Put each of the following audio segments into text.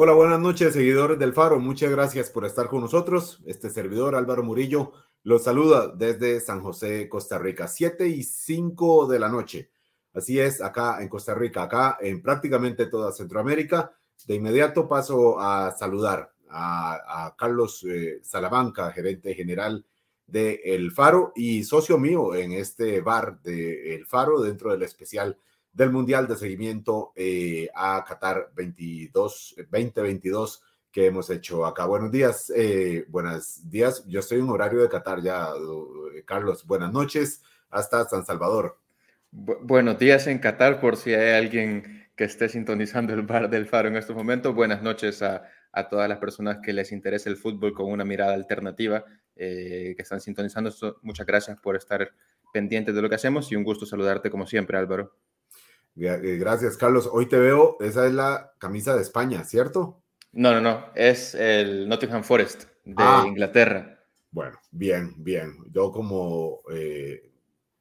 Hola, buenas noches, seguidores del Faro. Muchas gracias por estar con nosotros. Este servidor, Álvaro Murillo, los saluda desde San José, Costa Rica, 7 y 5 de la noche. Así es, acá en Costa Rica, acá en prácticamente toda Centroamérica. De inmediato paso a saludar a, Carlos eh, Salamanca, gerente general de El Faro y socio mío en este bar de El Faro dentro del especial del Mundial de Seguimiento eh, a Qatar 22, 2022 que hemos hecho acá. Buenos días, eh, buenos días. Yo estoy en horario de Qatar ya, eh, Carlos. Buenas noches hasta San Salvador. buenos días en Qatar, por si hay alguien que esté sintonizando el bar del Faro en estos momentos. Buenas noches a, a todas las personas que les interesa el fútbol con una mirada alternativa, que están sintonizando. Muchas gracias por estar pendientes de lo que hacemos y un gusto saludarte como siempre, Álvaro. Eh, gracias, Carlos. Hoy te veo, esa es la camisa de España, ¿cierto? No, no, no, es el Nottingham Forest de ah. Inglaterra. Bueno, bien, bien. Yo como eh,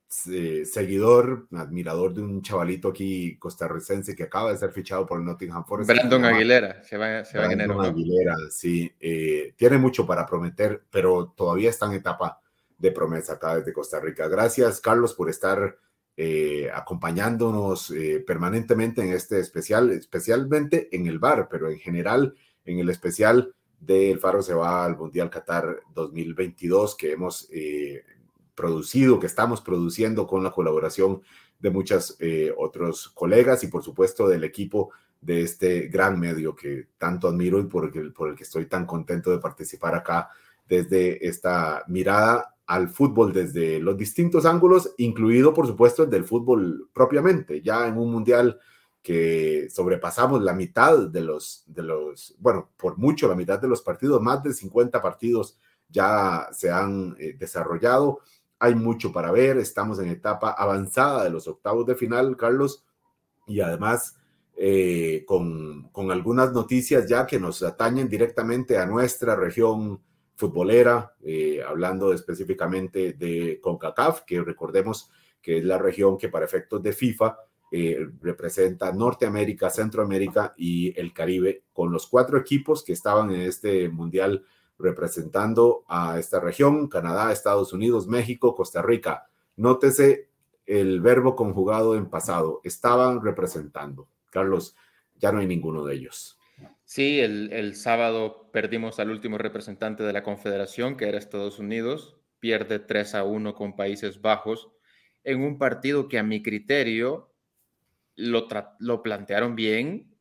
seguidor, admirador de un chavalito aquí costarricense que acaba de ser fichado por el Nottingham Forest. Brandon Aguilera, se va, se va Brandon Aguilera, sí. Eh, tiene mucho para prometer, pero todavía está en etapa de promesa acá desde Costa Rica. Gracias, Carlos, por estar eh, acompañándonos eh, permanentemente en este especial, especialmente en el bar, pero en general en el especial del Faro se va al Mundial Qatar 2022 que hemos eh, producido, que estamos produciendo con la colaboración de muchos otros colegas y por supuesto del equipo de este gran medio que tanto admiro y por el que estoy tan contento de participar acá desde esta mirada al fútbol desde los distintos ángulos, incluido por supuesto el del fútbol propiamente, ya en un mundial que sobrepasamos la mitad de los, de los, bueno, por mucho la mitad de los partidos, más de 50 partidos ya se han eh, desarrollado, hay mucho para ver, estamos en etapa avanzada de los octavos de final, Carlos, y además eh, con, con algunas noticias ya que nos atañen directamente a nuestra región futbolera, eh, hablando específicamente de CONCACAF, que recordemos que es la región que para efectos de FIFA eh, representa Norteamérica, Centroamérica y el Caribe, con los cuatro equipos que estaban en este mundial representando a esta región, Canadá, Estados Unidos, México, Costa Rica. Nótese el verbo conjugado en pasado, estaban representando. Carlos, ya no hay ninguno de ellos. Sí, el, sábado perdimos al último representante de la Confederación, que era Estados Unidos, pierde 3 a 1 con Países Bajos, en un partido que a mi criterio lo, lo plantearon bien,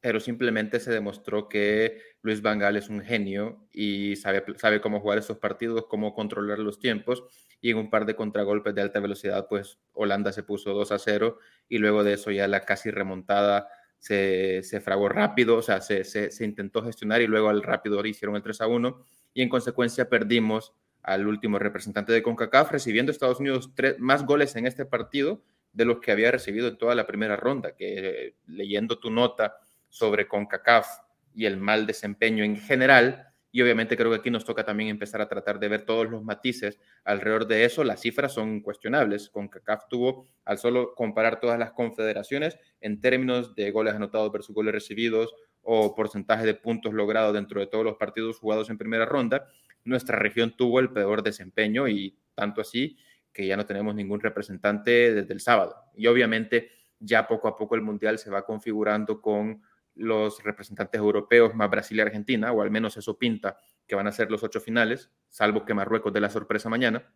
pero simplemente se demostró que Luis Vangal es un genio y sabe, sabe cómo jugar esos partidos, cómo controlar los tiempos, y en un par de contragolpes de alta velocidad, pues Holanda se puso 2 a 0 y luego de eso ya la casi remontada se, fragó rápido, o sea, se, intentó gestionar y luego al rápido hicieron el 3 a 1 y en consecuencia perdimos al último representante de CONCACAF, recibiendo Estados Unidos tres, más goles en este partido de los que había recibido en toda la primera ronda, que leyendo tu nota sobre CONCACAF y el mal desempeño en general, y obviamente creo que aquí nos toca también empezar a tratar de ver todos los matices alrededor de eso. Las cifras son cuestionables. Con CACAF tuvo, al solo comparar todas las confederaciones en términos de goles anotados versus goles recibidos o porcentaje de puntos logrados dentro de todos los partidos jugados en primera ronda, nuestra región tuvo el peor desempeño y tanto así que ya no tenemos ningún representante desde el sábado. Y obviamente ya poco a poco el Mundial se va configurando con los representantes europeos más Brasil y Argentina, o al menos eso pinta que van a ser los ocho finales, salvo que Marruecos dé la sorpresa mañana,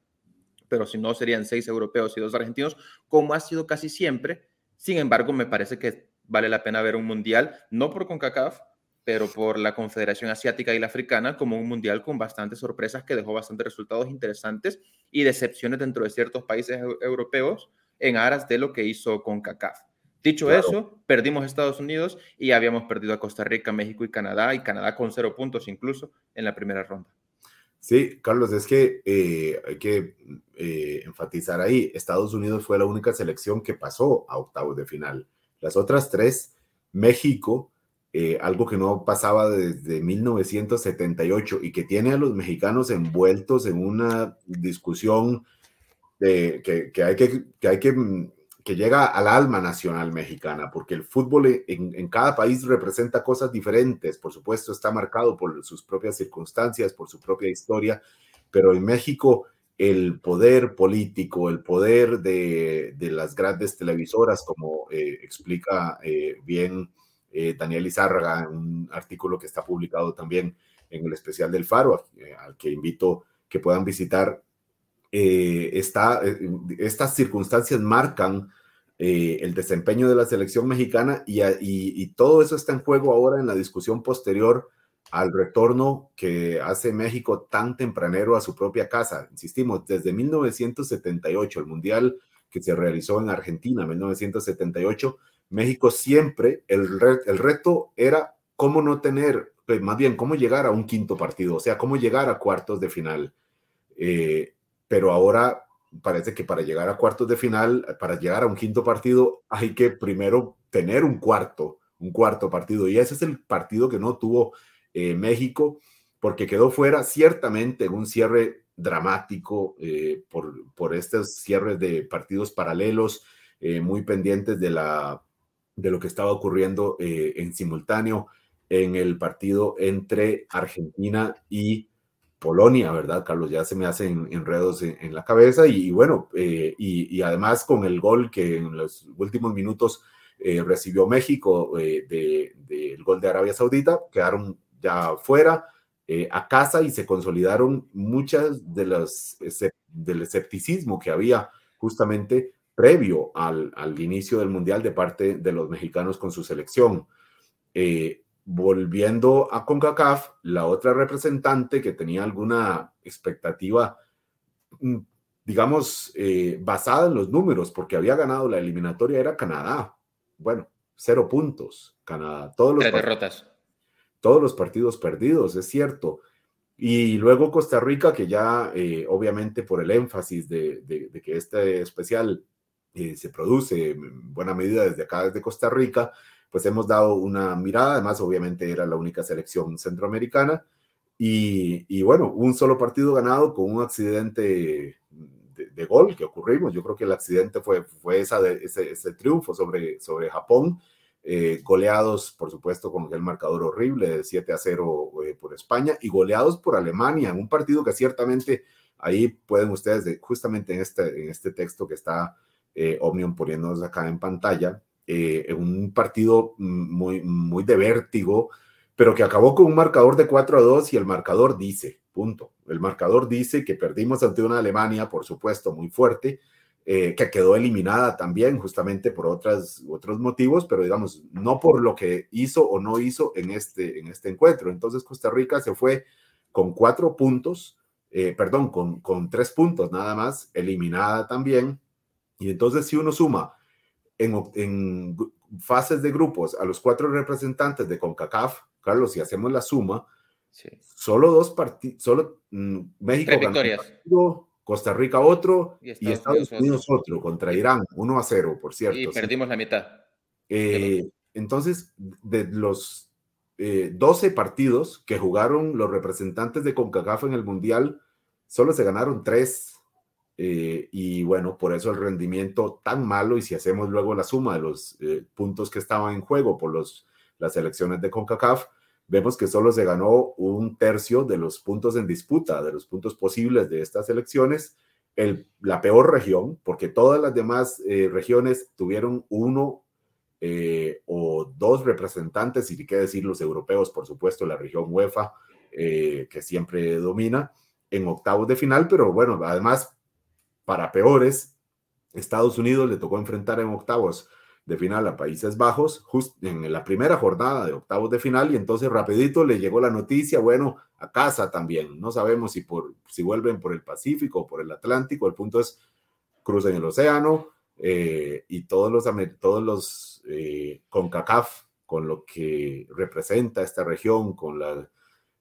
pero si no serían seis europeos y dos argentinos, como ha sido casi siempre. Sin embargo, me parece que vale la pena ver un mundial, no por CONCACAF, pero por la Confederación Asiática y la Africana, como un mundial con bastantes sorpresas que dejó bastantes resultados interesantes y decepciones dentro de ciertos países europeos en aras de lo que hizo CONCACAF. Dicho eso, perdimos Estados Unidos y habíamos perdido a Costa Rica, México y Canadá, y Canadá con cero puntos incluso en la primera ronda. Sí, Carlos, es que eh, hay que eh, enfatizar ahí, Estados Unidos fue la única selección que pasó a octavos de final. Las otras tres, México, eh, algo que no pasaba desde 1978 y que tiene a los mexicanos envueltos en una discusión de, que, hay que, que hay que que llega al alma nacional mexicana, porque el fútbol en, cada país representa cosas diferentes, por supuesto está marcado por sus propias circunstancias, por su propia historia, pero en México el poder político, el poder de, de las grandes televisoras, como eh, explica eh, bien eh, Daniel Izárraga un artículo que está publicado también en el especial del Faro, al que invito que puedan visitar, está, estas circunstancias marcan el desempeño de la selección mexicana y, y, todo eso está en juego ahora en la discusión posterior al retorno que hace México tan tempranero a su propia casa. Insistimos, desde 1978, el Mundial que se realizó en Argentina, 1978, México siempre, el, el reto era cómo no tener, pues más bien, cómo llegar a un quinto partido, o sea, cómo llegar a cuartos de final. Eh, pero ahora parece que para llegar a cuartos de final, para llegar a un quinto partido, hay que primero tener un cuarto, un cuarto partido. Y ese es el partido que no tuvo eh, México, porque quedó fuera ciertamente en un cierre dramático eh, por, por estos cierres de partidos paralelos, eh, muy pendientes de, la, de lo que estaba ocurriendo en simultáneo en el partido entre Argentina y Polonia, ¿verdad, Carlos? Ya se me hacen enredos en, la cabeza y, bueno, y, además con el gol que en los últimos minutos recibió México del gol de Arabia Saudita, quedaron ya fuera, eh, a casa y se consolidaron muchas de las del escepticismo que había justamente previo al, al, inicio del Mundial de parte de los mexicanos con su selección. Eh, volviendo a CONCACAF, la otra representante que tenía alguna expectativa, mm, digamos, eh, basada en los números, porque había ganado la eliminatoria, era Canadá. Bueno, cero puntos, Canadá. Todos los derrotas todos los partidos perdidos, es cierto. Y luego Costa Rica, que ya eh, obviamente por el énfasis de, que este especial eh, se produce en buena medida desde acá, desde Costa Rica, pues hemos dado una mirada, además obviamente era la única selección centroamericana. Y, bueno, un solo partido ganado con un accidente de, gol que ocurrimos. Yo creo que el accidente fue, fue esa ese, ese, triunfo sobre, sobre Japón eh, goleados, por supuesto, con el marcador horrible de 7 a 0 eh, por España y goleados por Alemania en un partido que ciertamente ahí pueden ustedes, justamente en este, en este texto que está eh, Omnium poniéndonos acá en pantalla, en un partido muy, muy de vértigo, pero que acabó con un marcador de 4 a 2 y el marcador dice, punto. El marcador dice que perdimos ante una Alemania, por supuesto, muy fuerte, eh, que quedó eliminada también justamente por otras, otros motivos, pero digamos, no por lo que hizo o no hizo en este, en este encuentro. Entonces Costa Rica se fue con cuatro puntos, eh, perdón, con, con tres puntos nada más, eliminada también. Y entonces si uno suma en, en fases de grupos a los cuatro representantes de CONCACAF, Carlos, si hacemos la suma, solo dos partidos, solo mm, México ganó Costa Rica otro y Estados, Unidos, otro. contra Irán, 1 a 0, por cierto. Y perdimos la mitad. Eh, entonces, de los 12 eh, partidos que jugaron los representantes de CONCACAF en el Mundial, solo se ganaron 3. Eh, y bueno, por eso el rendimiento tan malo. Y si hacemos luego la suma de los puntos que estaban en juego por los, las elecciones de CONCACAF, vemos que solo se ganó un tercio de los puntos en disputa, de los puntos posibles de estas elecciones. El, la peor región, porque todas las demás eh, regiones tuvieron uno eh, o dos representantes, y qué decir los europeos, por supuesto, la región UEFA, eh, que siempre domina, en octavos de final, pero bueno, además, para peores, Estados Unidos le tocó enfrentar en octavos de final a Países Bajos, justo en la primera jornada de octavos de final, y entonces rapidito le llegó la noticia, bueno, a casa también. No sabemos si, por, si vuelven por el Pacífico o por el Atlántico, el punto es cruzan el océano eh, y todos los, todos los eh, con CACAF, con lo que representa esta región, con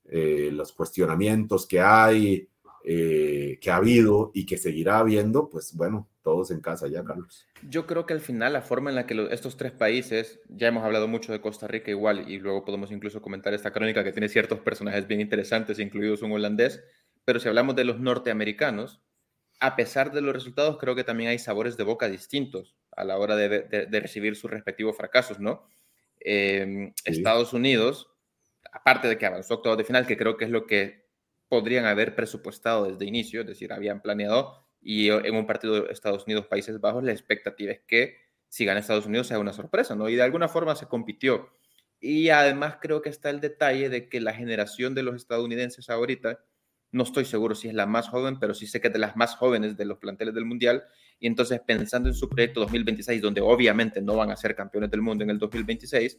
eh, los cuestionamientos que hay, eh, que ha habido y que seguirá habiendo, pues bueno, todos en casa ya, Carlos. Yo creo que al final la forma en la que estos tres países, ya hemos hablado mucho de Costa Rica igual, y luego podemos incluso comentar esta crónica que tiene ciertos personajes bien interesantes, incluidos un holandés, pero si hablamos de los norteamericanos, a pesar de los resultados, creo que también hay sabores de boca distintos. a la hora de, recibir sus respectivos fracasos, ¿no? Em, Estados Unidos, aparte de que avanzó octavos de final, que creo que es lo que podrían haber presupuestado desde inicio, es decir, habían planeado, y en un partido de Estados Unidos-Países Bajos, la expectativa es que si gana Estados Unidos sea una sorpresa, ¿no? Y de alguna forma se compitió. Y además creo que está el detalle de que la generación de los estadounidenses ahorita, no estoy seguro si es la más joven, pero sí sé que es de las más jóvenes de los planteles del Mundial. Y entonces pensando en su proyecto 2026, donde obviamente no van a ser campeones del mundo en el 2026,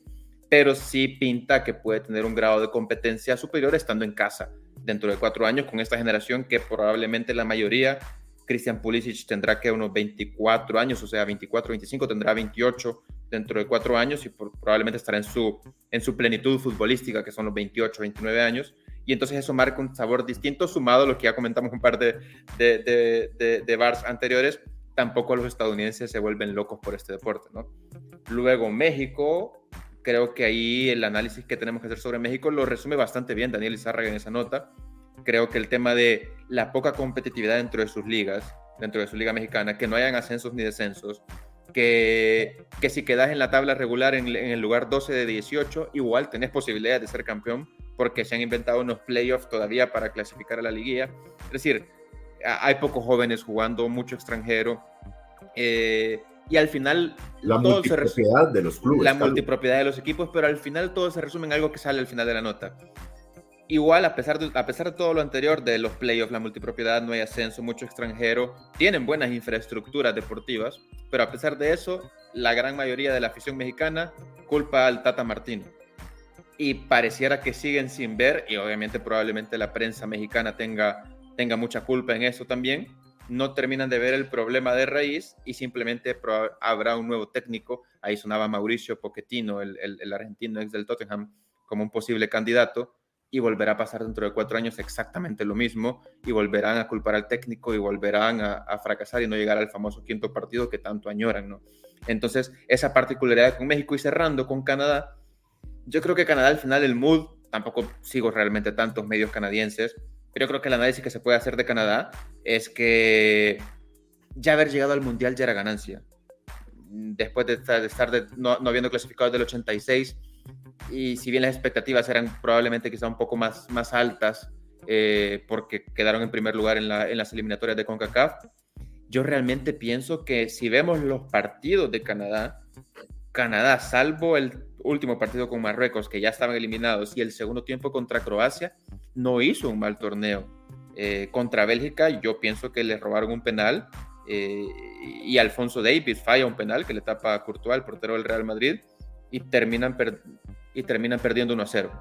pero sí pinta que puede tener un grado de competencia superior estando en casa dentro de cuatro años con esta generación que probablemente la mayoría, Christian Pulisic tendrá que unos 24 años, o sea, 24, 25, tendrá 28 dentro de cuatro años y probablemente estará en su, en su plenitud futbolística, que son los 28, 29 años. Y entonces eso marca un sabor distinto, sumado a lo que ya comentamos un par de, de, de, de, bars anteriores, tampoco los estadounidenses se vuelven locos por este deporte, ¿no? Luego México, creo que ahí el análisis que tenemos que hacer sobre México lo resume bastante bien Daniel Izárraga en esa nota. Creo que el tema de la poca competitividad dentro de sus ligas, dentro de su liga mexicana, que no hayan ascensos ni descensos, que, que si quedas en la tabla regular en, el lugar 12 de 18, igual tenés posibilidad de ser campeón porque se han inventado unos playoffs todavía para clasificar a la liguilla. Es decir, hay pocos jóvenes jugando, mucho extranjero. Eh, y al final... La multipropiedad de los clubes. La multipropiedad de los equipos, pero al final todo se resume en algo que sale al final de la nota. Igual, a pesar, de, a pesar de todo lo anterior de los playoffs, la multipropiedad, no hay ascenso, mucho extranjero, tienen buenas infraestructuras deportivas, pero a pesar de eso, la gran mayoría de la afición mexicana culpa al Tata Martino. Y pareciera que siguen sin ver, y obviamente probablemente la prensa mexicana tenga, tenga mucha culpa en eso también, no terminan de ver el problema de raíz y simplemente habrá un nuevo técnico. Ahí sonaba Mauricio Pochettino, el, argentino ex del Tottenham, como un posible candidato y volverá a pasar dentro de cuatro años exactamente lo mismo y volverán a culpar al técnico y volverán a, fracasar y no llegar al famoso quinto partido que tanto añoran, ¿no? Entonces, esa particularidad con México y cerrando con Canadá, yo creo que Canadá al final el mood, tampoco sigo realmente tantos medios canadienses, pero yo creo que el análisis que se puede hacer de Canadá es que ya haber llegado al Mundial ya era ganancia. Después de estar, no, no habiendo clasificado del 86, y si bien las expectativas eran probablemente quizá un poco más, más altas eh, porque quedaron en primer lugar en, la, en, las eliminatorias de CONCACAF, yo realmente pienso que si vemos los partidos de Canadá, Canadá, salvo el último partido con Marruecos, que ya estaban eliminados, y el segundo tiempo contra Croacia, no hizo un mal torneo. Eh, contra Bélgica, yo pienso que le robaron un penal eh, y Alfonso Davis falla un penal que le tapa a Courtois, el portero del Real Madrid, y terminan, y terminan perdiendo 1 a 0.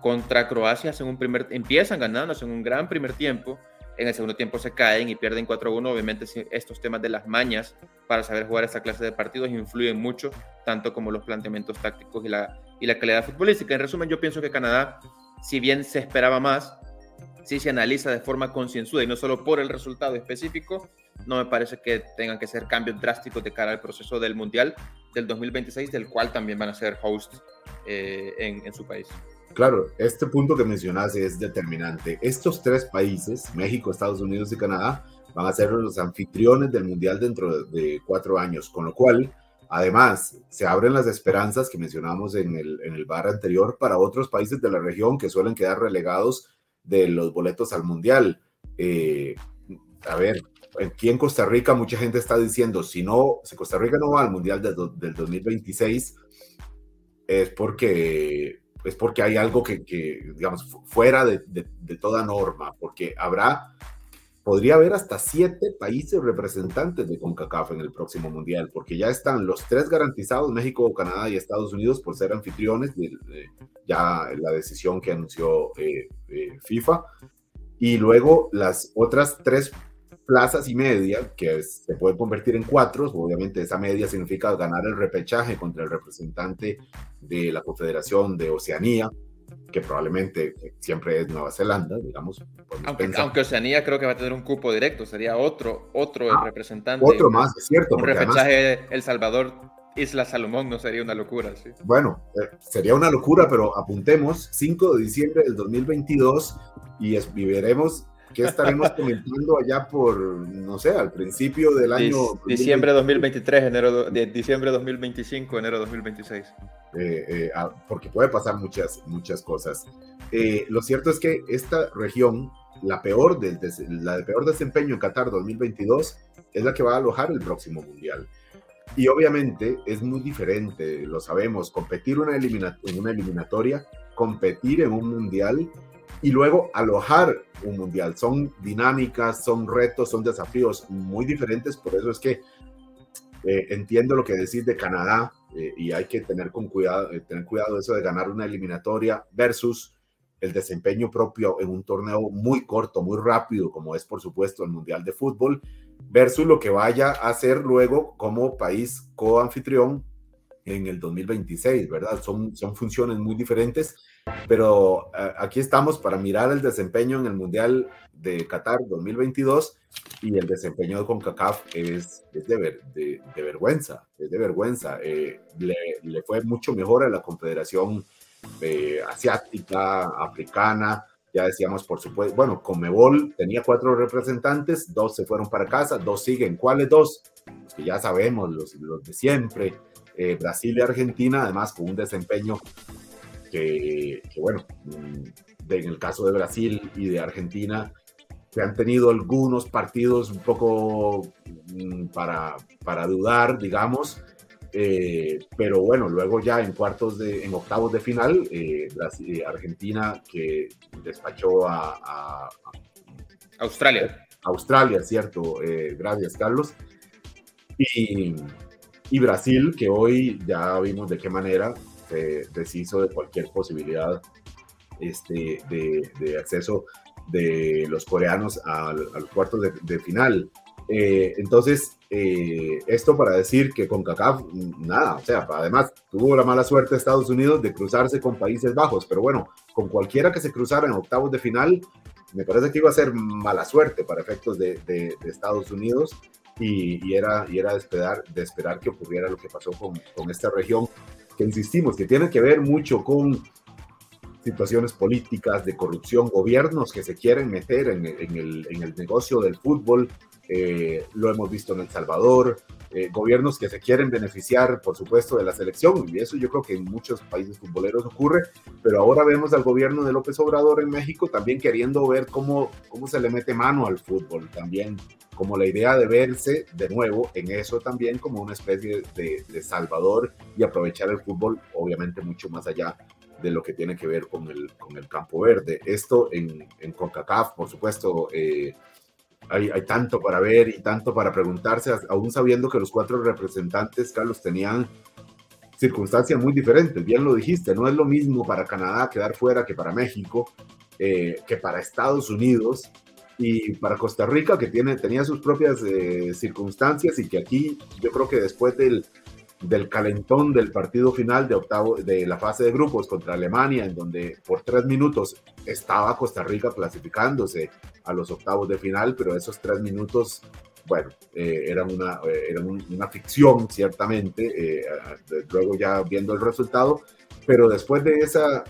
Contra Croacia hacen un primer, empiezan ganando, hacen un gran primer tiempo, en el segundo tiempo se caen y pierden 4-1. Obviamente estos temas de las mañas para saber jugar esta clase de partidos influyen mucho, tanto como los planteamientos tácticos y la, y la calidad futbolística. En resumen, yo pienso que Canadá, si bien se esperaba más, si se analiza de forma concienzuda y no solo por el resultado específico, no me parece que tengan que ser cambios drásticos de cara al proceso del Mundial del 2026, del cual también van a ser host eh, en, su país. Claro, este punto que mencionas es determinante. Estos tres países, México, Estados Unidos y Canadá, van a ser los anfitriones del Mundial dentro de cuatro años, con lo cual, además, se abren las esperanzas que mencionamos en el, en el bar anterior para otros países de la región que suelen quedar relegados de los boletos al Mundial. Eh, a ver, aquí en Costa Rica mucha gente está diciendo, si no, si Costa Rica no va al Mundial del 2026, es porque, es porque hay algo que, digamos, fuera de, de, toda norma, porque habrá, podría haber hasta siete países representantes de CONCACAF en el próximo Mundial, porque ya están los tres garantizados, México, Canadá y Estados Unidos, por ser anfitriones, de, ya la decisión que anunció eh, eh, FIFA, y luego las otras tres plazas y media, que se puede convertir en cuatro, obviamente esa media significa ganar el repechaje contra el representante de la Confederación de Oceanía, que probablemente siempre es Nueva Zelanda, digamos. Aunque, Oceanía creo que va a tener un cupo directo, sería otro, otro ah, representante. Otro más, es cierto. Un repechaje El Salvador, Isla Salomón, no sería una locura, ¿sí? Bueno, eh, sería una locura, pero apuntemos 5 de diciembre del 2022 y, y ¿qué estaremos comentando allá por, no sé, al principio del año? Diciembre 2023, enero, de, diciembre 2025, enero 2026. Eh, eh, ah, porque puede pasar muchas, muchas cosas. Eh, lo cierto es que esta región, la peor, del, la de peor desempeño en Qatar 2022, es la que va a alojar el próximo Mundial. Y obviamente es muy diferente, lo sabemos, competir una en una eliminatoria, competir en un mundial y luego alojar un mundial. Son dinámicas, son retos, son desafíos muy diferentes, por eso es que eh, entiendo lo que decís de Canadá eh, y hay que tener, con cuidado, eh, tener cuidado eso de ganar una eliminatoria versus el desempeño propio en un torneo muy corto, muy rápido, como es por supuesto el Mundial de Fútbol, versus lo que vaya a hacer luego como país coanfitrión en el 2026, ¿verdad? Son, son funciones muy diferentes, pero eh, aquí estamos para mirar el desempeño en el Mundial de Qatar 2022 y el desempeño de CONCACAF es, es de, de, vergüenza, es de vergüenza. Eh, le, le, fue mucho mejor a la Confederación eh, Asiática, Africana, ya decíamos, por supuesto, bueno, Comebol tenía cuatro representantes, dos se fueron para casa, dos siguen. ¿Cuáles dos? Los que ya sabemos, los, los de siempre. Eh, Brasil y Argentina, además con un desempeño que, bueno, mm, en el caso de Brasil y de Argentina, que han tenido algunos partidos un poco mm, para, para dudar, digamos, eh, pero bueno, luego ya en cuartos de, en octavos de final, eh, eh, Argentina que despachó a, Australia. Australia, cierto. gracias, Carlos. Y, y, Brasil, que hoy ya vimos de qué manera se deshizo de cualquier posibilidad este, de, acceso de los coreanos a, los cuartos de, final. entonces, eh, esto para decir que con CACAF, nada, o sea, además tuvo la mala suerte Estados Unidos de cruzarse con Países Bajos, pero bueno, con cualquiera que se cruzara en octavos de final, me parece que iba a ser mala suerte para efectos de, de, Estados Unidos y, era, y era de, esperar, de esperar que ocurriera lo que pasó con, con esta región, que insistimos, que tiene que ver mucho con situaciones políticas, de corrupción, gobiernos que se quieren meter en, en, el, en el negocio del fútbol, eh, lo hemos visto en El Salvador, eh, gobiernos que se quieren beneficiar, por supuesto, de la selección, y eso yo creo que en muchos países futboleros ocurre, pero ahora vemos al gobierno de López Obrador en México también queriendo ver cómo, cómo se le mete mano al fútbol, también como la idea de verse de nuevo en eso también como una especie de, salvador y aprovechar el fútbol, obviamente mucho más allá de lo que tiene que ver con el, con el campo verde. Esto en, en CONCACAF, por supuesto, eh, hay, tanto para ver y tanto para preguntarse, aún sabiendo que los cuatro representantes, Carlos, tenían circunstancias muy diferentes. Bien lo dijiste, no es lo mismo para Canadá quedar fuera que para México, eh, que para Estados Unidos y para Costa Rica, que tiene, tenía sus propias eh, circunstancias y que aquí yo creo que después del, del calentón del partido final de octavo de la fase de grupos contra Alemania, en donde por tres minutos estaba Costa Rica clasificándose a los octavos de final, pero esos tres minutos, bueno, eh, eran, una, eh, una ficción, ciertamente, eh, luego ya viendo el resultado, pero después de esa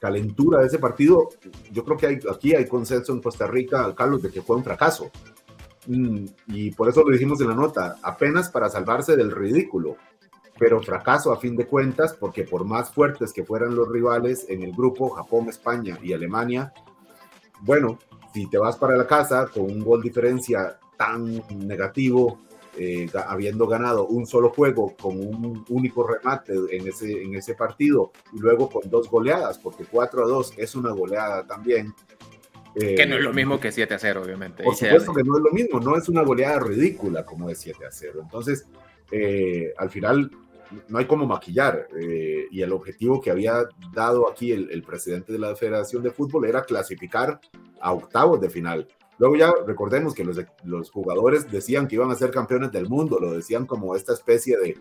calentura de ese partido, yo creo que aquí hay consenso en Costa Rica, Carlos, de que fue un fracaso. Mm, y por eso lo dijimos en la nota, apenas para salvarse del ridículo pero fracaso a fin de cuentas, porque por más fuertes que fueran los rivales en el grupo, Japón, España y Alemania, bueno, si te vas para la casa con un gol diferencia tan negativo, eh, habiendo ganado un solo juego con un único remate en ese, en ese partido y luego con dos goleadas, porque 4 a 2 es una goleada también. que no es lo eh, mismo que 7 a 0, obviamente. Por supuesto que no es lo mismo, no es una goleada ridícula como es 7 a 0. Entonces, eh, al final no hay como maquillar. Eh, y el objetivo que había dado aquí el, presidente de la Federación de Fútbol era clasificar a octavos de final. Luego ya recordemos que los, los jugadores decían que iban a ser campeones del mundo, lo decían como esta especie de,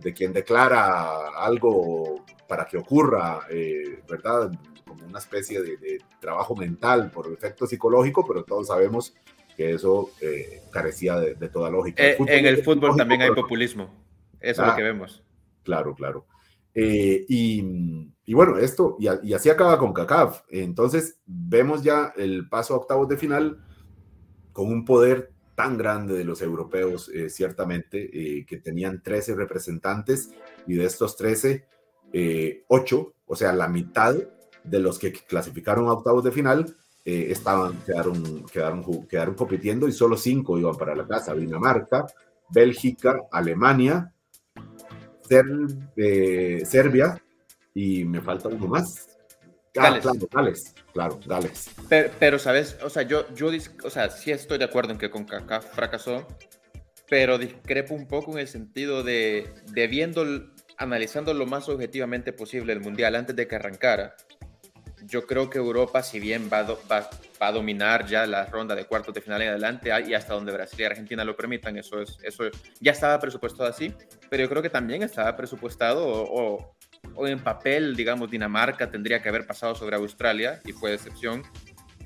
de quien declara algo para que ocurra, eh, ¿verdad? Como una especie de, trabajo mental por efecto psicológico, pero todos sabemos que eso eh, carecía de, toda lógica. en el fútbol también hay populismo, eso es lo que vemos. Claro, claro. Eh, y, bueno, esto, y, así acaba con CACAF. Entonces, vemos ya el paso a octavos de final con un poder tan grande de los europeos, eh, ciertamente, eh, que tenían 13 representantes y de estos 13, 8, o sea, la mitad de los que clasificaron a octavos de final, estaban, quedaron, quedaron, quedaron compitiendo y solo 5 iban para la casa. Dinamarca, Bélgica, Alemania, eh, Serbia y me falta uno más. Ah, claro, Gales, claro, Gales. Pero, sabes, o sea, yo, yo, o sea, sí estoy de acuerdo en que con CACAF fracasó, pero discrepo un poco en el sentido de, de viendo, analizando lo más objetivamente posible el Mundial antes de que arrancara, yo creo que Europa, si bien va, va, a dominar ya la ronda de cuartos de final en adelante y hasta donde Brasil y Argentina lo permitan, eso, es, eso ya estaba presupuestado así, pero yo creo que también estaba presupuestado o, en papel, digamos, Dinamarca tendría que haber pasado sobre Australia y fue decepción.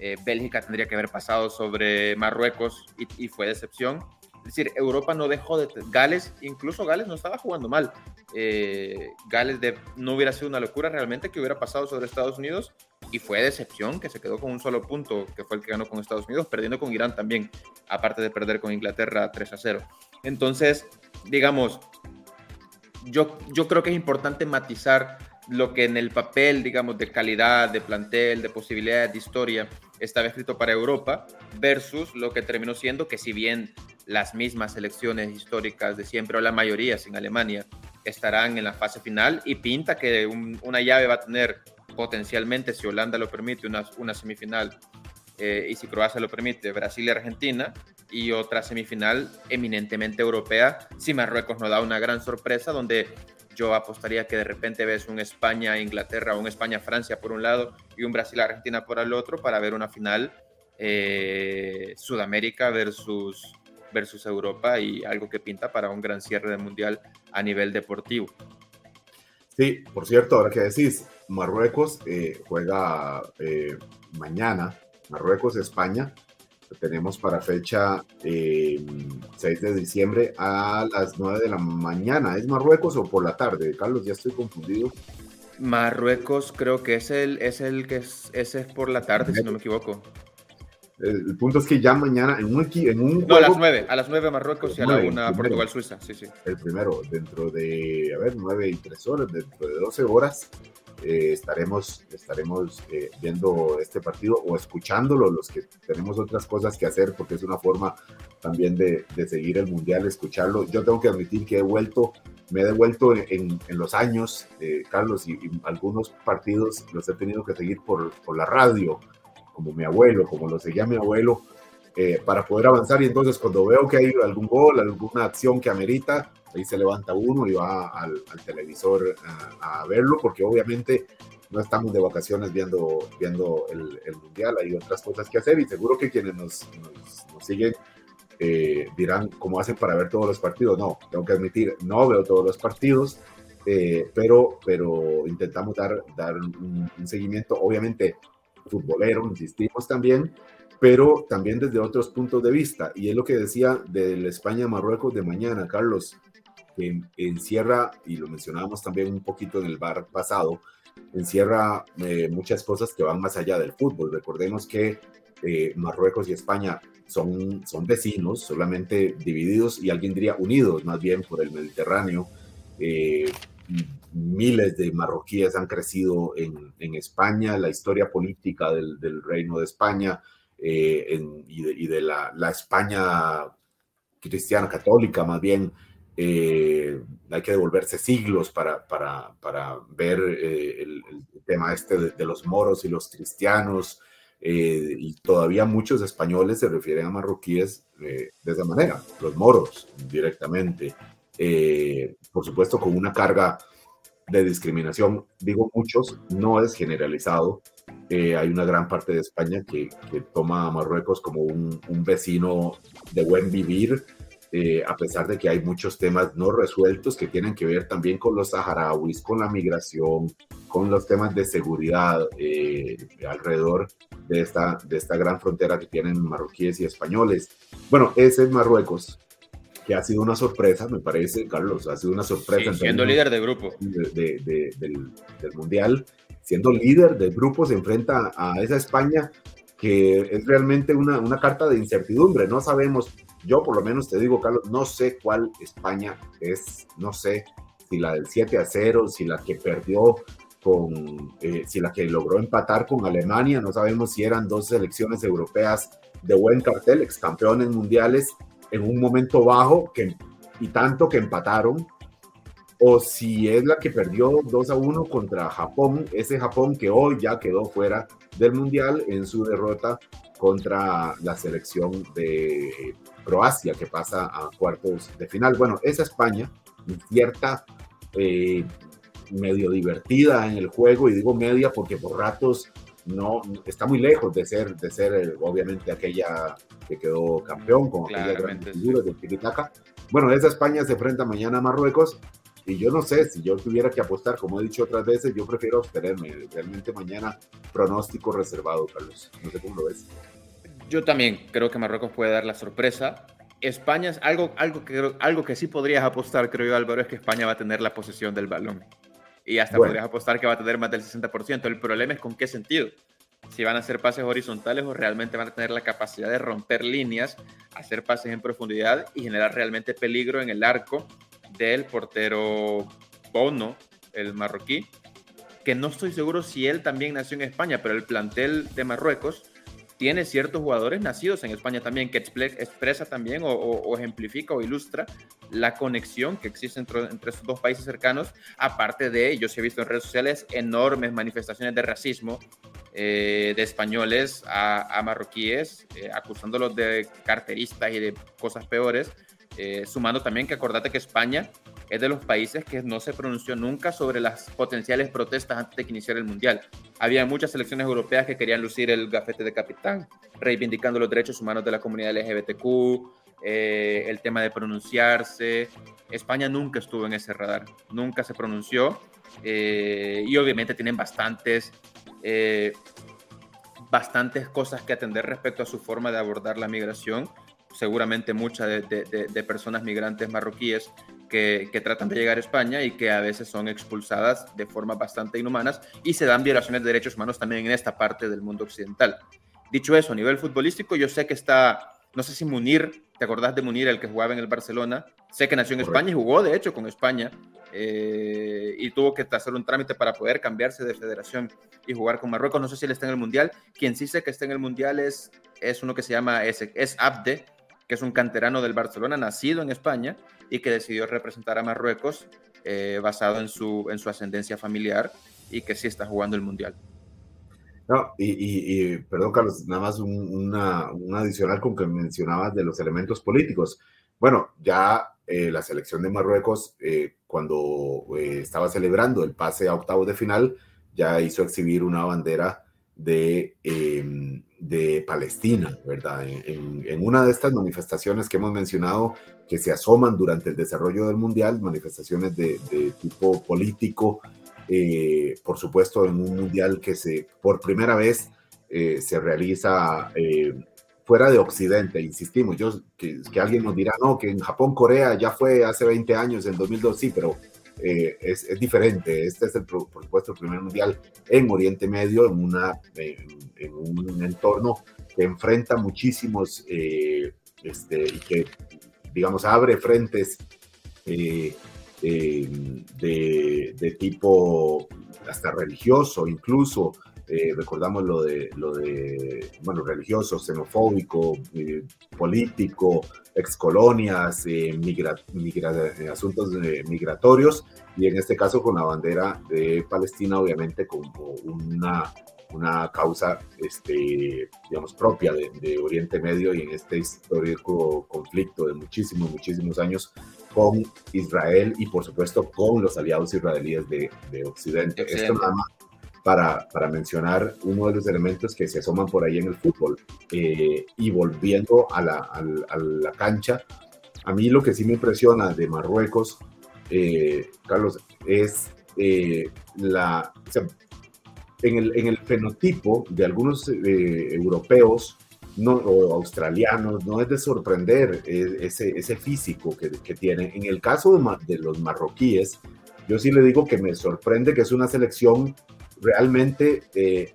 Eh, Bélgica tendría que haber pasado sobre Marruecos y fue decepción. Es decir, Europa no dejó de... Gales, incluso Gales no estaba jugando mal. Eh, Gales de, no hubiera sido una locura realmente que hubiera pasado sobre Estados Unidos y fue decepción que se quedó con un solo punto, que fue el que ganó con Estados Unidos, perdiendo con Irán también, aparte de perder con Inglaterra 3 a 0. Entonces, digamos, yo, yo creo que es importante matizar lo que en el papel, digamos, de calidad, de plantel, de posibilidades, de historia, estaba escrito para Europa, versus lo que terminó siendo que si bien las mismas selecciones históricas de siempre, o la mayoría sin Alemania, estarán en la fase final y pinta que una llave va a tener potencialmente, si Holanda lo permite, una, una semifinal eh, y si Croacia lo permite, Brasil y Argentina, y otra semifinal eminentemente europea, si Marruecos no da una gran sorpresa, donde yo apostaría que de repente ves un España-Inglaterra un España-Francia por un lado y un Brasil-Argentina por el otro para ver una final eh, Sudamérica versus, versus Europa y algo que pinta para un gran cierre del Mundial a nivel deportivo. Sí, por cierto, ahora que decís, Marruecos eh, juega eh, mañana, Marruecos-España. Tenemos para fecha 6 eh, de diciembre a las 9 de la mañana. ¿Es Marruecos o por la tarde? Carlos, ya estoy confundido. Marruecos creo que es el, es el que es, ese es por la tarde, si no me equivoco. El, punto es que ya mañana en un, en un No, a las 9, a las 9 Marruecos y a la 1 Portugal-Suiza, sí, sí. El primero, dentro de, a ver, 9 y 3 horas, dentro de 12 horas, eh, estaremos, estaremos eh, viendo este partido o escuchándolo, los que tenemos otras cosas que hacer, porque es una forma también de, de seguir el Mundial, escucharlo. Yo tengo que admitir que he vuelto, me he devuelto en, en los años, eh, Carlos, y, y, algunos partidos los he tenido que seguir por, por la radio como mi abuelo, como lo seguía mi abuelo, eh, para poder avanzar. Y entonces cuando veo que hay algún gol, alguna acción que amerita, ahí se levanta uno y va al, televisor a, verlo, porque obviamente no estamos de vacaciones viendo, viendo el, mundial, hay otras cosas que hacer y seguro que quienes nos, nos, siguen eh, dirán cómo hacen para ver todos los partidos. No, tengo que admitir, no veo todos los partidos, eh, pero, pero intentamos dar, dar un, un, seguimiento. Obviamente, futbolero, insistimos también, pero también desde otros puntos de vista. Y es lo que decía del España-Marruecos de mañana, Carlos, que encierra, y lo mencionábamos también un poquito en el bar pasado, encierra eh, muchas cosas que van más allá del fútbol. Recordemos que eh, Marruecos y España son, son vecinos, solamente divididos y alguien diría unidos más bien por el Mediterráneo. Eh, miles de marroquíes han crecido en, España, la historia política del, reino de España eh, en, y de, la, España cristiana católica más bien. Eh, hay que devolverse siglos para, ver eh, el, tema este de, de, los moros y los cristianos. y todavía muchos españoles se refieren a marroquíes de esa manera, los moros directamente. por supuesto, con una carga de discriminación. Digo muchos, no es generalizado. Eh, hay una gran parte de España que, toma a Marruecos como un, un vecino de buen vivir, eh, a pesar de que hay muchos temas no resueltos que tienen que ver también con los saharauis, con la migración, con los temas de seguridad eh, alrededor de esta, de esta gran frontera que tienen marroquíes y españoles. Bueno, ese es Marruecos. Que ha sido una sorpresa, me parece, Carlos, ha sido una sorpresa. siendo líder de grupo. del, del, Mundial, siendo líder del grupo, se enfrenta a esa España que es realmente una, una carta de incertidumbre. No sabemos, yo por lo menos te digo, Carlos, no sé cuál España es, no sé si la del 7 a 0, si la que perdió con, eh, si la que logró empatar con Alemania, no sabemos si eran dos selecciones europeas de buen cartel, ex campeones mundiales, en un momento bajo que, y tanto que empataron, o si es la que perdió 2 a 1 contra Japón, ese Japón que hoy ya quedó fuera del Mundial en su derrota contra la selección de Croacia que pasa a cuartos de final. Bueno, esa España, cierta, eh, medio divertida en el juego, y digo media porque por ratos no está muy lejos de ser, de ser eh, obviamente aquella que quedó campeón con aquella gran figura del Titicaca. Bueno, esa España se enfrenta mañana a Marruecos y yo no sé si yo tuviera que apostar, como he dicho otras veces, yo prefiero abstenerme. Realmente mañana pronóstico reservado, Carlos. No sé cómo lo ves. Yo también creo que Marruecos puede dar la sorpresa. España es algo, algo, que, algo que sí podrías apostar, creo yo, Álvaro, es que España va a tener la posesión del balón y hasta podrías apostar que va a tener más del 60%. El problema es con qué sentido. Si van a hacer pases horizontales o realmente van a tener la capacidad de romper líneas, hacer pases en profundidad y generar realmente peligro en el arco del portero Bono, el marroquí, que no estoy seguro si él también nació en España, pero el plantel de Marruecos tiene ciertos jugadores nacidos en España también, que expresa también o, ejemplifica o ilustra la conexión que existe entre, entre estos dos países cercanos. Aparte de, yo sí he visto en redes sociales enormes manifestaciones de racismo eh, de españoles a, marroquíes, eh, acusándolos de carteristas y de cosas peores, eh, sumando también que acordate que España es de los países que no se pronunció nunca sobre las potenciales protestas antes de que iniciara el Mundial. Había muchas selecciones europeas que querían lucir el gafete de capitán, reivindicando los derechos humanos de la comunidad LGBTQ, eh, el tema de pronunciarse. España nunca estuvo en ese radar, nunca se pronunció eh, y obviamente tienen bastantes, eh, bastantes cosas que atender respecto a su forma de abordar la migración. Seguramente muchas de personas migrantes marroquíes que, tratan de llegar a España y que a veces son expulsadas de forma bastante inhumanas y se dan violaciones de derechos humanos también en esta parte del mundo occidental. Dicho eso, a nivel futbolístico, yo sé que está, no sé si Munir, ¿te acordás de Munir, el que jugaba en el Barcelona? Sé que nació en España y jugó, de hecho, con España. Eh, y tuvo que hacer un trámite para poder cambiarse de federación y jugar con Marruecos. No sé si él está en el Mundial. Quien sí sé que está en el Mundial es, es uno que se llama, es, es Abde, que es un canterano del Barcelona, nacido en España y que decidió representar a Marruecos eh, basado en su, en su ascendencia familiar y que sí está jugando el Mundial. No, y, perdón, Carlos, nada más un, una, adicional con que mencionabas de los elementos políticos. Bueno, ya eh, la selección de Marruecos, eh, cuando estaba celebrando el pase a octavos de final, ya hizo exhibir una bandera de, em, de Palestina, ¿verdad? En, una de estas manifestaciones que hemos mencionado que se asoman durante el desarrollo del Mundial, manifestaciones de, tipo político, eh, por supuesto en un Mundial que se, por primera vez eh, se realiza eh, fuera de Occidente, insistimos, yo, que, que, alguien nos dirá, no, que en Japón, Corea ya fue hace 20 años, en 2002, sí, pero eh, es, es, diferente. Este es, el, por supuesto, el primer mundial en Oriente Medio, en, una, en, un entorno que enfrenta muchísimos eh, este, y que, digamos, abre frentes eh, de, de, tipo hasta religioso, incluso. recordamos lo de, lo de, bueno, religioso, xenofóbico, político, excolonias, eh, migra, eh, asuntos migratorios, y en este caso con la bandera de Palestina, obviamente como una, una causa, este, digamos, propia de, Oriente Medio y en este histórico conflicto de muchísimos, muchísimos años con Israel y por supuesto con los aliados israelíes de, Occidente. Esto nada más para, para, mencionar uno de los elementos que se asoman por ahí en el fútbol. Eh, y volviendo a la, a, la, cancha, a mí lo que sí me impresiona de Marruecos, eh, Carlos, es eh, la... en, el, en el fenotipo de algunos europeos, no, o australianos, no es de sorprender ese, ese físico que, que tiene. En el caso de, de, los marroquíes, yo sí le digo que me sorprende que es una selección realmente, eh,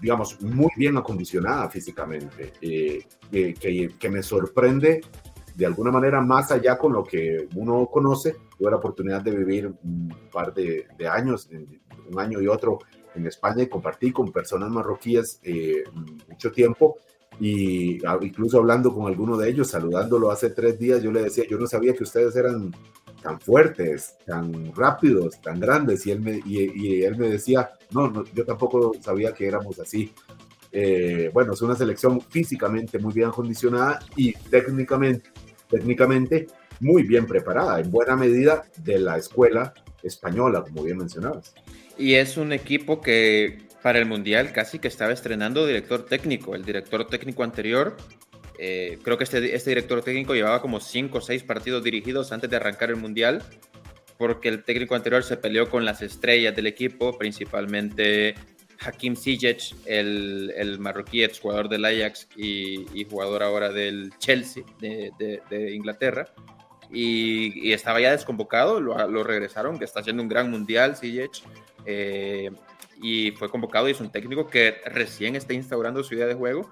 digamos, muy bien acondicionada físicamente, eh, que, que, me sorprende de alguna manera más allá con lo que uno conoce. Tuve la oportunidad de vivir un par de, de años, un año y otro en España y compartí con personas marroquíes eh, mucho tiempo y incluso hablando con alguno de ellos, saludándolo hace tres días, yo le decía, yo no sabía que ustedes eran tan fuertes, tan rápidos, tan grandes, y él me, y, él me decía, no, yo tampoco sabía que éramos así. Eh, bueno, es una selección físicamente muy bien acondicionada y técnicamente, técnicamente muy bien preparada, en buena medida de la escuela española, como bien mencionabas. Y es un equipo que para el Mundial casi que estaba estrenando director técnico. El director técnico anterior, eh, creo que este, este director técnico llevaba como 5 o 6 partidos dirigidos antes de arrancar el Mundial, porque el técnico anterior se peleó con las estrellas del equipo, principalmente Hakim Ziyech, el, el marroquí ex jugador del Ajax y, jugador ahora del Chelsea de, Inglaterra. Y, estaba ya desconvocado, lo, lo, regresaron, que está haciendo un gran mundial Ziyech. Eh, y fue convocado y es un técnico que recién está instaurando su idea de juego,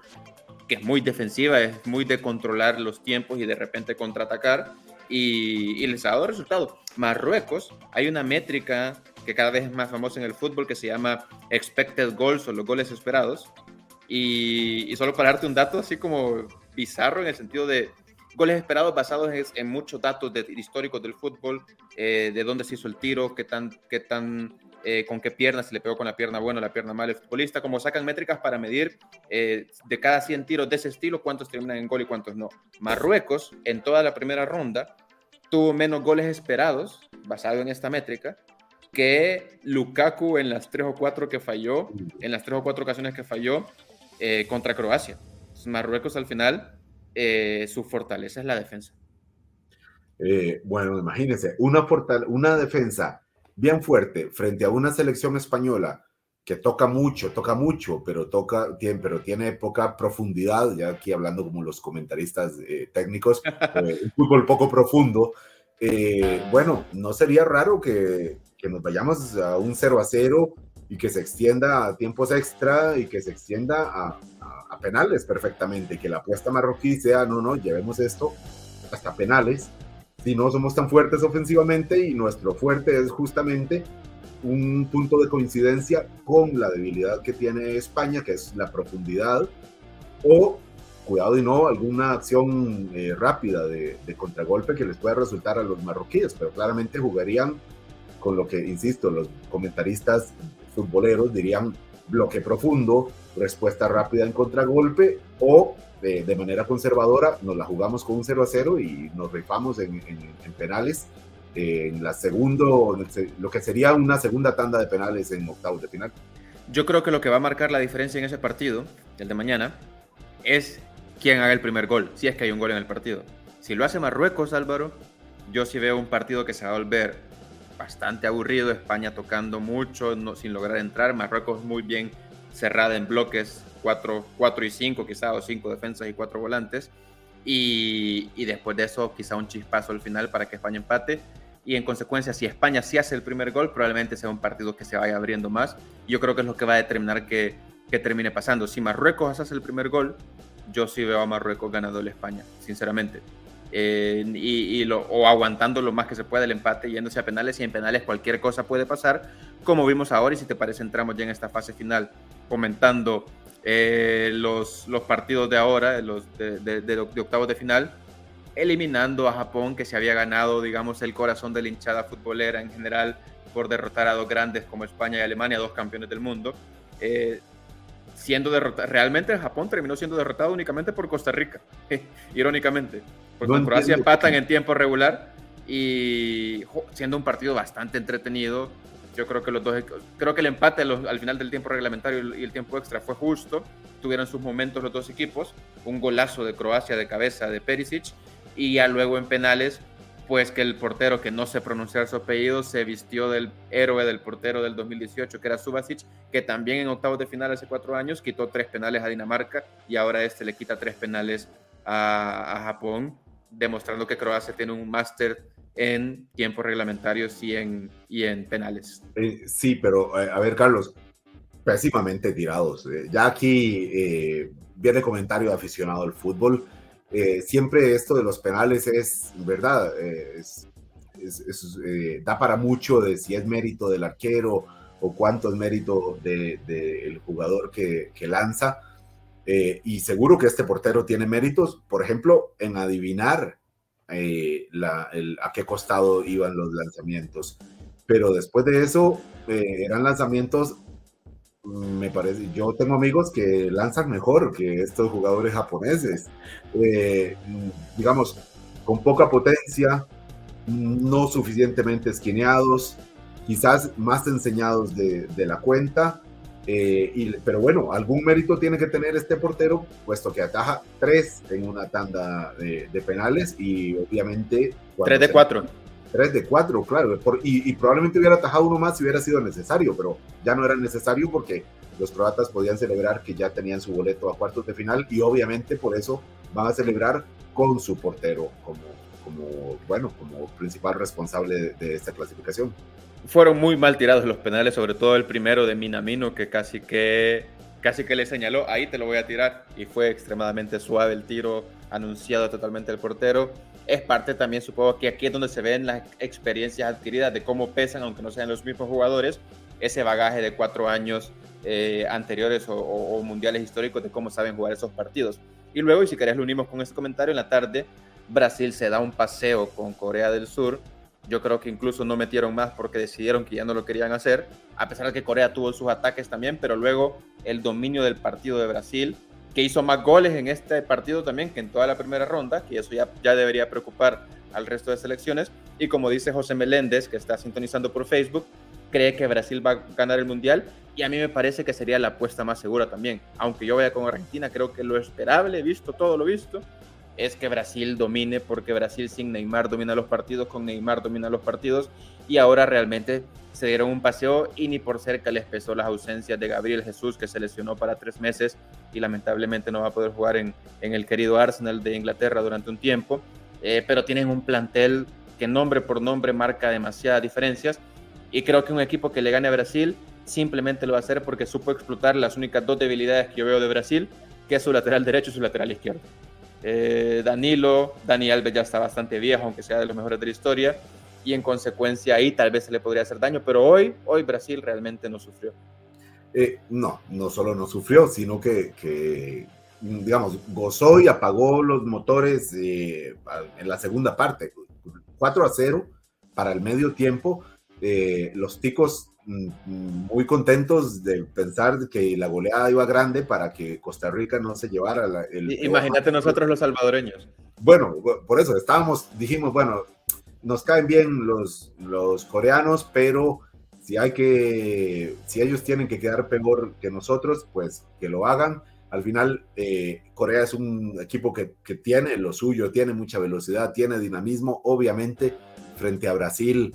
que es muy defensiva, es muy de controlar los tiempos y de repente contraatacar y, les ha dado resultado. Marruecos, hay una métrica que cada vez es más famosa en el fútbol que se llama expected goals o los goles esperados. Y, solo para darte un dato así como bizarro en el sentido de goles esperados basados en, muchos datos históricos del fútbol, eh, de dónde se hizo el tiro, qué tan, qué tan eh, con qué pierna, si le pegó con la pierna buena o la pierna mala el futbolista, como sacan métricas para medir eh, de cada 100 tiros de ese estilo cuántos terminan en gol y cuántos no. Marruecos, en toda la primera ronda, tuvo menos goles esperados, basado en esta métrica, que Lukaku en las tres o cuatro que falló, en las tres o cuatro ocasiones que falló eh, contra Croacia. Marruecos al final, su fortaleza es la defensa. bueno, imagínense, una, una defensa bien fuerte frente a una selección española que toca mucho, toca mucho, pero toca, tiene, pero tiene poca profundidad, ya aquí hablando como los comentaristas eh, técnicos, eh, un fútbol poco profundo. Eh, bueno, no sería raro que, que, nos vayamos a un 0 a 0 y que se extienda a tiempos extra y que se extienda a, a penales perfectamente, que la apuesta marroquí sea, no, no, llevemos esto hasta penales si no somos tan fuertes ofensivamente y nuestro fuerte es justamente un punto de coincidencia con la debilidad que tiene España, que es la profundidad, o, cuidado y no, alguna acción eh, rápida de, contragolpe que les pueda resultar a los marroquíes, pero claramente jugarían con lo que, insisto, los comentaristas futboleros dirían bloque profundo, respuesta rápida en contragolpe o de, manera conservadora, nos la jugamos con un 0 a 0 y nos rifamos en, penales. en la segundo, lo que sería una segunda tanda de penales en octavos de final. Yo creo que lo que va a marcar la diferencia en ese partido, el de mañana, es quién haga el primer gol, si es que hay un gol en el partido. Si lo hace Marruecos, Álvaro, yo sí veo un partido que se va a volver bastante aburrido, España tocando mucho, no, sin lograr entrar, Marruecos muy bien cerrada en bloques, 4, 4 y 5 quizá, o 5 defensas y 4 volantes. Y, y, después de eso quizá un chispazo al final para que España empate. Y en consecuencia, si España sí hace el primer gol, probablemente sea un partido que se vaya abriendo más. Yo creo que es lo que va a determinar que, que termine pasando. Si Marruecos hace el primer gol, yo sí veo a Marruecos ganando la España, sinceramente. Eh, y, y lo, o aguantando lo más que se pueda el empate, yéndose a penales y en penales cualquier cosa puede pasar, como vimos ahora y si te parece entramos ya en esta fase final comentando eh, los, los, partidos de ahora, los de, de, octavos de final, eliminando a Japón, que se había ganado, digamos, el corazón de la hinchada futbolera en general por derrotar a dos grandes como España y Alemania, dos campeones del mundo. Eh, siendo derrotado, realmente Japón terminó siendo derrotado únicamente por Costa Rica, irónicamente, porque con Croacia empatan en tiempo regular y siendo un partido bastante entretenido, yo creo que los dos, creo que el empate al final del tiempo reglamentario y el tiempo extra fue justo. Tuvieron sus momentos los dos equipos. Un golazo de Croacia de cabeza de Perisic y ya luego en penales después que el portero, que no sé pronunciar su apellido, se vistió del héroe del portero del 2018, que era Subasic, que también en octavos de final hace cuatro años quitó tres penales a Dinamarca y ahora este le quita tres penales a, Japón, demostrando que Croacia tiene un máster en tiempos reglamentarios y en, y en penales. Eh, sí, pero eh, a ver, Carlos, pésimamente tirados. Eh, ya aquí viene comentario de aficionado al fútbol eh, siempre esto de los penales es, ¿verdad? Eh, eh, da para mucho de si es mérito del arquero o cuánto es mérito del jugador que, lanza. y seguro que este portero tiene méritos, por ejemplo, en adivinar a qué costado iban los lanzamientos. Pero después de eso, eran lanzamientos me parece, yo tengo amigos que lanzan mejor que estos jugadores japoneses, eh, digamos, con poca potencia, no suficientemente esquineados, quizás más enseñados de, la cuenta, eh, y, pero bueno, algún mérito tiene que tener este portero, puesto que ataja tres en una tanda de, penales y obviamente... Tres de cuatro. 3 de 4, claro, y, probablemente hubiera atajado uno más si hubiera sido necesario, pero ya no era necesario porque los croatas podían celebrar que ya tenían su boleto a cuartos de final y obviamente por eso van a celebrar con su portero como, como bueno, como principal responsable de, esta clasificación. Fueron muy mal tirados los penales, sobre todo el primero de Minamino que casi que casi que le señaló, ahí te lo voy a tirar y fue extremadamente suave el tiro anunciado totalmente el portero es parte también, supongo que aquí es donde se ven las experiencias adquiridas de cómo pesan, aunque no sean los mismos jugadores, ese bagaje de cuatro años eh, anteriores o, mundiales históricos de cómo saben jugar esos partidos. Y luego, y si querés, lo unimos con este comentario, en la tarde Brasil se da un paseo con Corea del Sur. Yo creo que incluso no metieron más porque decidieron que ya no lo querían hacer, a pesar de que Corea tuvo sus ataques también, pero luego el dominio del partido de Brasil que hizo más goles en este partido también que en toda la primera ronda, que eso ya, ya debería preocupar al resto de selecciones. Y como dice José Meléndez, que está sintonizando por Facebook, cree que Brasil va a ganar el Mundial y a mí me parece que sería la apuesta más segura también. Aunque yo vaya con Argentina, creo que lo esperable, visto todo lo visto, es que Brasil domine, porque Brasil sin Neymar domina los partidos, con Neymar domina los partidos, y ahora realmente se dieron un paseo y ni por cerca les pesó las ausencias de Gabriel Jesús, que se lesionó para tres meses y lamentablemente no va a poder jugar en, el querido Arsenal de Inglaterra durante un tiempo, eh, pero tienen un plantel que nombre por nombre marca demasiadas diferencias, y creo que un equipo que le gane a Brasil simplemente lo va a hacer porque supo explotar las únicas dos debilidades que yo veo de Brasil, que es su lateral derecho y su lateral izquierdo. Eh, Danilo, Dani Alves ya está bastante viejo, aunque sea de los mejores de la historia, y en consecuencia ahí tal vez se le podría hacer daño, pero hoy, hoy Brasil realmente no sufrió. Eh, no, no solo no sufrió, sino que, digamos, gozó y apagó los motores eh, en la segunda parte. 4 a 0 para el medio tiempo. los ticos muy contentos de pensar que la goleada iba grande para que Costa Rica no se llevara el... Imagínate nosotros los salvadoreños. Bueno, por eso estábamos, dijimos, bueno, nos caen bien los, los coreanos, pero si hay que, si ellos tienen que quedar peor que nosotros, pues que lo hagan. Al final, eh, Corea es un equipo que, que tiene lo suyo, tiene mucha velocidad, tiene dinamismo, obviamente, frente a Brasil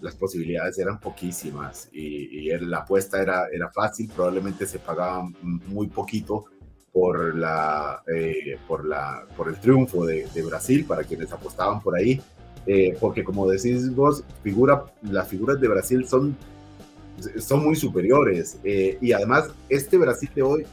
las posibilidades eran poquísimas y, la apuesta era, era fácil, probablemente se pagaba muy poquito por, la, eh, por, la, por el triunfo de, Brasil para quienes apostaban por ahí, eh, porque como decís vos, figura, las figuras de Brasil son, son muy superiores eh, y además este Brasil de hoy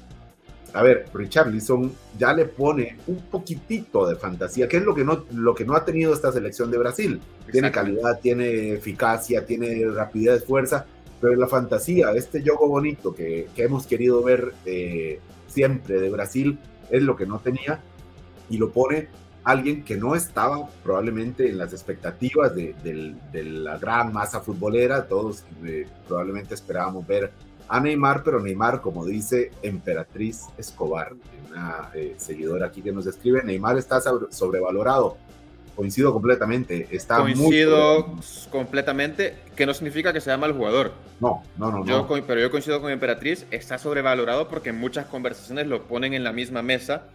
a ver, Richarlison ya le pone un poquitito de fantasía, que es lo que no, lo que no ha tenido esta selección de Brasil. Tiene calidad, tiene eficacia, tiene rapidez, fuerza, pero la fantasía, este juego bonito que, hemos querido ver eh, siempre de Brasil, es lo que no tenía y lo pone alguien que no estaba probablemente en las expectativas de, la gran masa futbolera, todos eh, probablemente esperábamos ver a Neymar, pero Neymar, como dice Emperatriz Escobar, una eh, seguidora aquí que nos escribe, Neymar está sobrevalorado. Coincido completamente. Está coincido completamente, que no significa que sea mal jugador. No, no, no, yo, Pero yo coincido con Emperatriz, está sobrevalorado porque en muchas conversaciones lo ponen en la misma mesa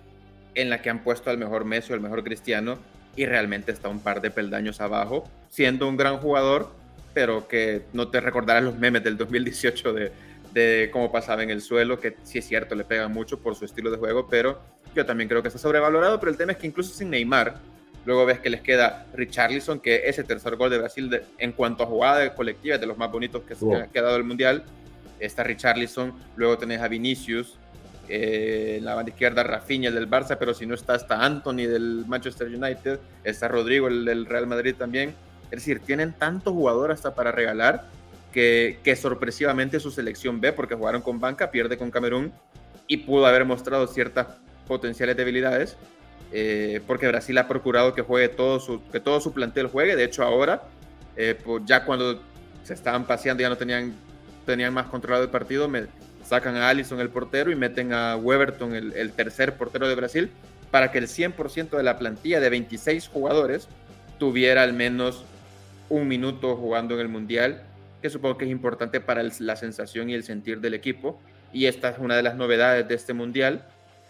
en la que han puesto al mejor Messi o al mejor Cristiano y realmente está un par de peldaños abajo, siendo un gran jugador, pero que no te recordarás los memes del 2018 de, de cómo pasaba en el suelo, que sí es cierto, le pega mucho por su estilo de juego, pero yo también creo que está sobrevalorado, pero el tema es que incluso sin Neymar, luego ves que les queda Richarlison, que ese tercer gol de Brasil en cuanto a jugada colectiva es de los más bonitos que, se ha quedado el Mundial, está Richarlison, luego tenés a Vinicius, eh, en la banda izquierda Rafinha del Barça, pero si no está, está Anthony del Manchester United, está Rodrigo el del Real Madrid también. Es decir, tienen tantos jugadores hasta para regalar que, que sorpresivamente su selección B, porque jugaron con banca, pierde con Camerún y pudo haber mostrado ciertas potenciales debilidades, eh, porque Brasil ha procurado que juegue todo su, que todo su plantel juegue. De hecho, ahora, eh, pues ya cuando se estaban paseando, ya no tenían, tenían más controlado el partido, me, sacan a Allison el portero y meten a Weberton el, tercer portero de Brasil para que el 100% de la plantilla de 26 jugadores tuviera al menos un minuto jugando en el Mundial, que supongo que es importante para la sensación y el sentir del equipo. Y esta es una de las novedades de este Mundial,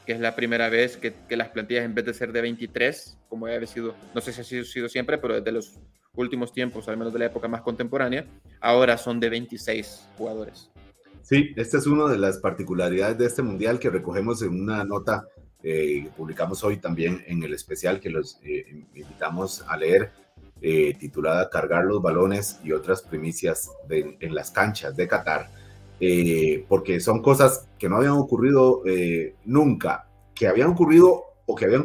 que es la primera vez que, las plantillas en vez de ser de 23, como había sido, no sé si ha sido, sido siempre, pero desde los últimos tiempos, al menos de la época más contemporánea, ahora son de 26 jugadores. Sí, esta es una de las particularidades de este mundial que recogemos en una nota eh, que publicamos hoy también en el especial que los eh, invitamos a leer, eh, titulada Cargar los balones y otras primicias en las canchas de Qatar, porque son cosas que no habían ocurrido nunca, que habían ocurrido o que habían,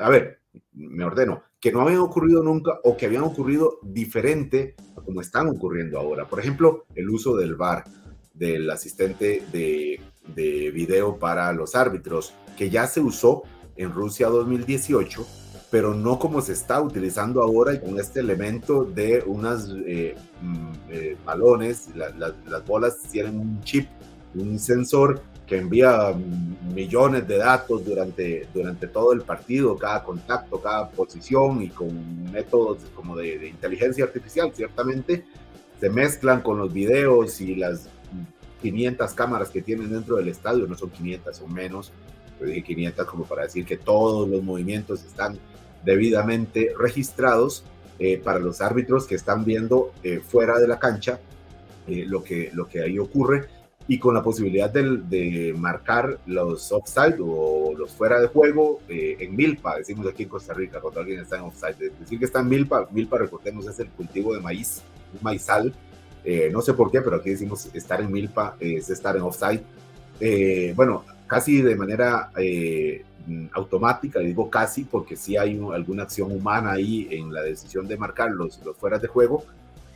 a ver, me ordeno, que no habían ocurrido nunca o que habían ocurrido diferente a como están ocurriendo ahora. Por ejemplo, el uso del VAR del asistente de, de video para los árbitros, que ya se usó en Rusia 2018, pero no como se está utilizando ahora y con este elemento de unas eh, mm, eh, balones, las bolas tienen un chip, un sensor que envía millones de datos durante, durante todo el partido, cada contacto, cada posición y con métodos como de, de inteligencia artificial, ciertamente, se mezclan con los videos y las 500 cámaras que tienen dentro del estadio, no son 500 o menos, yo dije 500 como para decir que todos los movimientos están debidamente registrados eh, para los árbitros que están viendo eh, fuera de la cancha eh, lo, que, lo que ahí ocurre y con la posibilidad de, de marcar los offside o los fuera de juego en milpa, decimos aquí en Costa Rica, cuando alguien está en offside. Decir que está en milpa, milpa recordemos es el cultivo de maíz, un maizal, eh, no sé por qué, pero aquí decimos estar en milpa es estar en offside. Eh, bueno, casi de manera eh, automática, digo casi porque sí hay alguna acción humana ahí en la decisión de marcar los, los fueras de juego.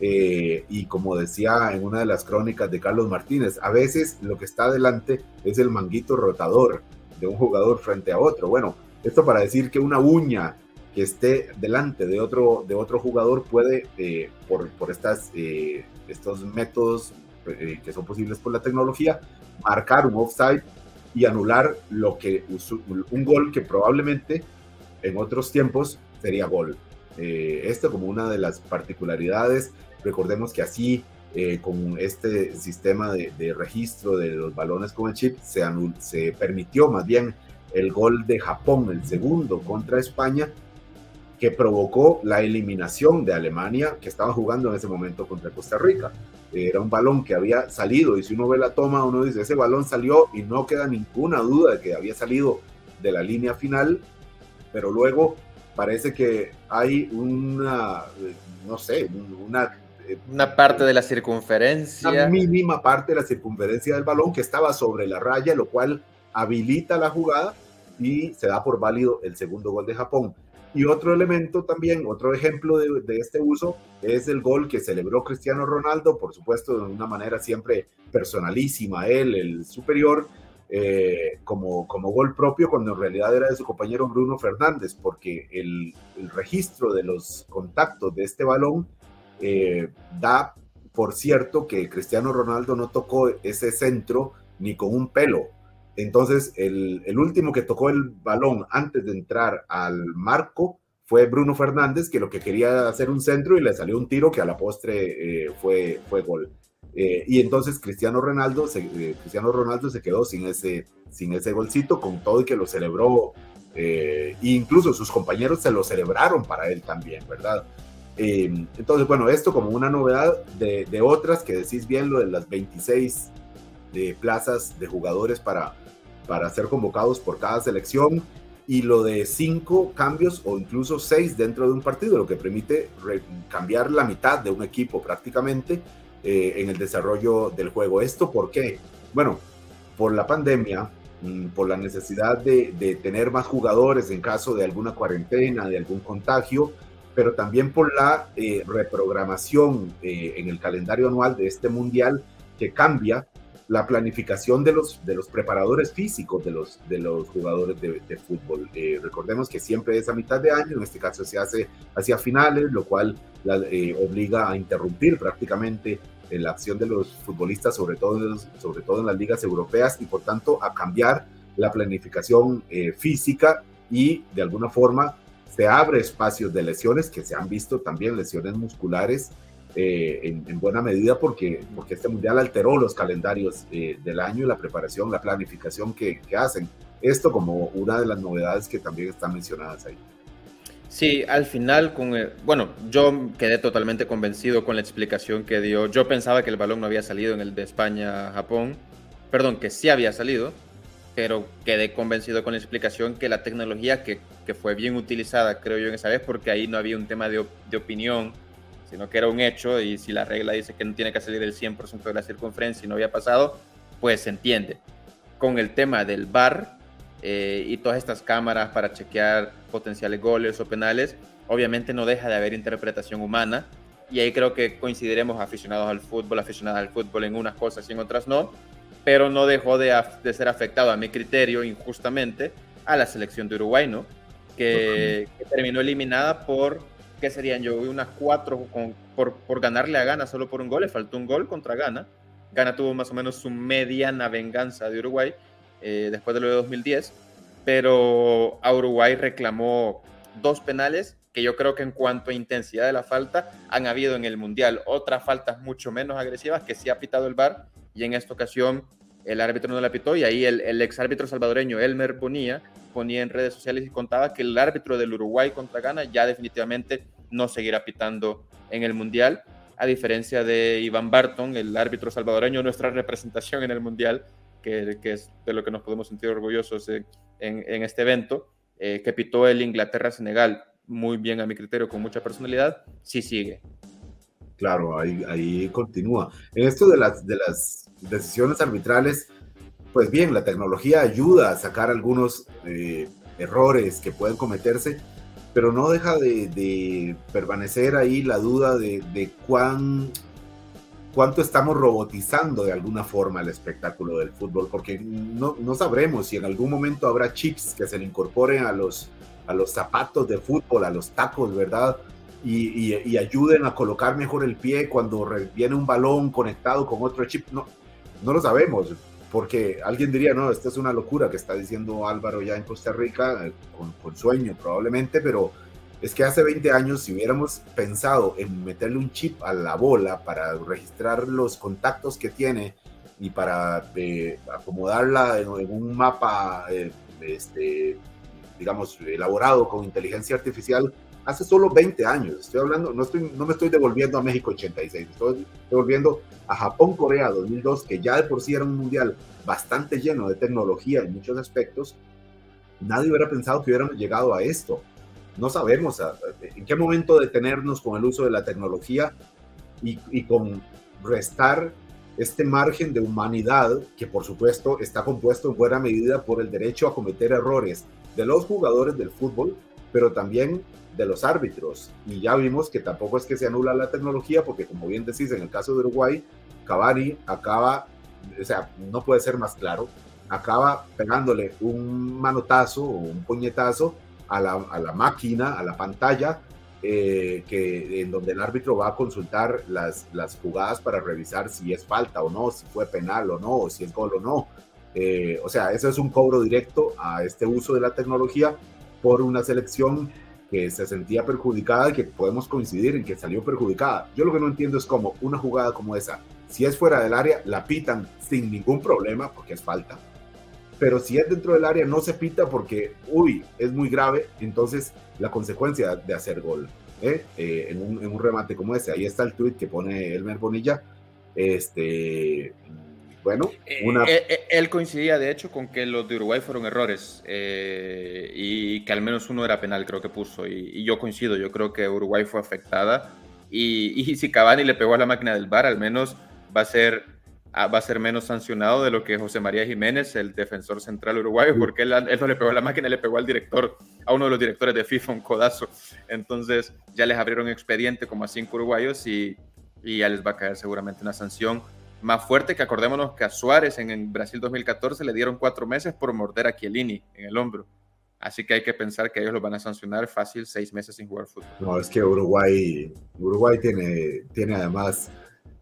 y como decía en una de las crónicas de Carlos Martínez, a veces lo que está adelante es el manguito rotador de un jugador frente a otro. Bueno, esto para decir que una uña que esté delante de otro, de otro jugador puede, por, por, estas estos métodos eh, que son posibles por la tecnología, marcar un offside y anular lo que un gol que probablemente en otros tiempos sería gol. Eh, esto como una de las particularidades, recordemos que así eh, con este sistema de, registro de los balones con el chip se, se permitió más bien el gol de Japón, el segundo contra España, que provocó la eliminación de Alemania, que estaba jugando en ese momento contra Costa Rica. Era un balón que había salido y si uno ve la toma, uno dice, ese balón salió y no queda ninguna duda de que había salido de la línea final, pero luego parece que hay una, no sé, una... Eh, una parte de la circunferencia. Una mínima parte de la circunferencia del balón que estaba sobre la raya, lo cual habilita la jugada y se da por válido el segundo gol de Japón. Y otro elemento también, otro ejemplo de, este uso es el gol que celebró Cristiano Ronaldo, por supuesto de una manera siempre personalísima, él, el superior, eh, como, como gol propio, cuando en realidad era de su compañero Bruno Fernández, porque el, registro de los contactos de este balón eh, da, por cierto, que Cristiano Ronaldo no tocó ese centro ni con un pelo, entonces, el, último que tocó el balón antes de entrar al marco fue Bruno Fernández, que lo que quería hacer un centro y le salió un tiro que a la postre eh, fue, fue gol. Eh, y entonces Cristiano Ronaldo, se, eh, Cristiano Ronaldo se quedó sin ese, sin ese golcito, con todo y que lo celebró e incluso sus compañeros se lo celebraron para él también, ¿verdad? Eh, entonces, bueno, esto como una novedad de, de, otras que decís bien, lo de las 26 de plazas de jugadores para, para ser convocados por cada selección y lo de cinco cambios o incluso seis dentro de un partido, lo que permite cambiar la mitad de un equipo prácticamente eh, en el desarrollo del juego. ¿Esto por qué? Bueno, por la pandemia, mm, por la necesidad de, tener más jugadores en caso de alguna cuarentena, de algún contagio, pero también por la eh, reprogramación eh, en el calendario anual de este mundial que cambia la planificación de los, de los preparadores físicos de los, de los jugadores de, fútbol. Eh, recordemos que siempre es a mitad de año, en este caso se hace hacia finales, lo cual la, obliga a interrumpir prácticamente la acción de los futbolistas, sobre todo, sobre todo en las ligas europeas, y por tanto a cambiar la planificación física y de alguna forma se abre espacios de lesiones que se han visto también lesiones musculares eh, en, buena medida porque, porque este mundial alteró los calendarios eh, del año y la preparación, la planificación que, que, hacen. Esto como una de las novedades que también están mencionadas ahí. Sí, al final, con bueno, yo quedé totalmente convencido con la explicación que dio. Yo pensaba que el balón no había salido en el de España-Japón, perdón, que sí había salido, pero quedé convencido con la explicación que la tecnología que, que, fue bien utilizada, creo yo, en esa vez, porque ahí no había un tema de, de, opinión, sino que era un hecho, y si la regla dice que no tiene que salir el 100% de la circunferencia y no había pasado, pues se entiende. Con el tema del VAR eh, y todas estas cámaras para chequear potenciales goles o penales, obviamente no deja de haber interpretación humana, y ahí creo que coincidiremos aficionados al fútbol, aficionados al fútbol en unas cosas y en otras no, pero no dejó de, ser afectado a mi criterio injustamente a la selección de Uruguay, ¿no? Que, terminó eliminada por, ¿qué serían? Yo unas cuatro por, por ganarle a Gana solo por un gol, le faltó un gol contra Gana. Gana tuvo más o menos su mediana venganza de Uruguay eh, después de lo de 2010, pero a Uruguay reclamó dos penales que yo creo que en cuanto a intensidad de la falta han habido en el Mundial otras faltas mucho menos agresivas que sí ha pitado el VAR y en esta ocasión el árbitro no la pitó y ahí el, el ex árbitro salvadoreño Elmer Bonilla ponía en redes sociales y contaba que el árbitro del Uruguay contra Ghana ya definitivamente no seguirá pitando en el Mundial, a diferencia de Iván Barton, el árbitro salvadoreño, nuestra representación en el Mundial, que, es de lo que nos podemos sentir orgullosos en, este evento, eh, que pitó el Inglaterra-Senegal muy bien a mi criterio, con mucha personalidad, sí sigue. Claro, ahí, continúa. En esto de las decisiones arbitrales, pues bien, la tecnología ayuda a sacar algunos eh, errores que pueden cometerse, pero no deja de, permanecer ahí la duda de, cuán, cuánto estamos robotizando de alguna forma el espectáculo del fútbol, porque no, sabremos si en algún momento habrá chips que se le incorporen a los, zapatos de fútbol, a los tacos, ¿verdad? Y, ayuden a colocar mejor el pie cuando viene un balón conectado con otro chip. No lo sabemos, porque alguien diría, no, esta es una locura que está diciendo Álvaro ya en Costa Rica, eh, con, sueño probablemente, pero es que hace 20 años si hubiéramos pensado en meterle un chip a la bola para registrar los contactos que tiene y para eh, acomodarla en, un mapa, eh, este, digamos, elaborado con inteligencia artificial, hace solo 20 años. Estoy hablando, no, estoy, no me estoy devolviendo a México 86, estoy devolviendo a Japón-Corea 2002, que ya de por sí era un mundial bastante lleno de tecnología en muchos aspectos. Nadie hubiera pensado que hubiéramos llegado a esto. No sabemos en qué momento detenernos con el uso de la tecnología y, y con restar este margen de humanidad que por supuesto está compuesto en buena medida por el derecho a cometer errores de los jugadores del fútbol, pero también de los árbitros. Y ya vimos que tampoco es que se anula la tecnología, porque como bien decís, en el caso de Uruguay, Cavani acaba, o sea, no puede ser más claro, acaba pegándole un manotazo o un puñetazo a la, a la máquina, a la pantalla, eh, que, en donde el árbitro va a consultar las, las jugadas para revisar si es falta o no, si fue penal o no, si es gol o no. Eh, o sea, eso es un cobro directo a este uso de la tecnología por una selección que se sentía perjudicada y que podemos coincidir en que salió perjudicada. Yo lo que no entiendo es cómo una jugada como esa, si es fuera del área, la pitan sin ningún problema porque es falta. pero si es dentro del área no se pita porque, uy, es muy grave, entonces la consecuencia de hacer gol ¿eh? Eh, en, un, en, un, remate como ese. Ahí está el tweet que pone Elmer Bonilla. Este, bueno, eh, una... él coincidía de hecho con que los de Uruguay fueron errores y que al menos uno era penal, creo que puso. Y, yo coincido, yo creo que Uruguay fue afectada. Y, y si Cavani le pegó a la máquina del bar, al menos va a ser Ah, va a ser menos sancionado de lo que José María Jiménez, el defensor central uruguayo, porque él, no le pegó a la máquina, le pegó al director, a uno de los directores de FIFA, un codazo. Entonces ya les abrieron expediente como a cinco uruguayos y, y ya les va a caer seguramente una sanción más fuerte que acordémonos que a Suárez en, en, Brasil 2014 le dieron cuatro meses por morder a Chiellini en el hombro. Así que hay que pensar que ellos lo van a sancionar fácil seis meses sin jugar fútbol. No, es que Uruguay, Uruguay tiene, tiene además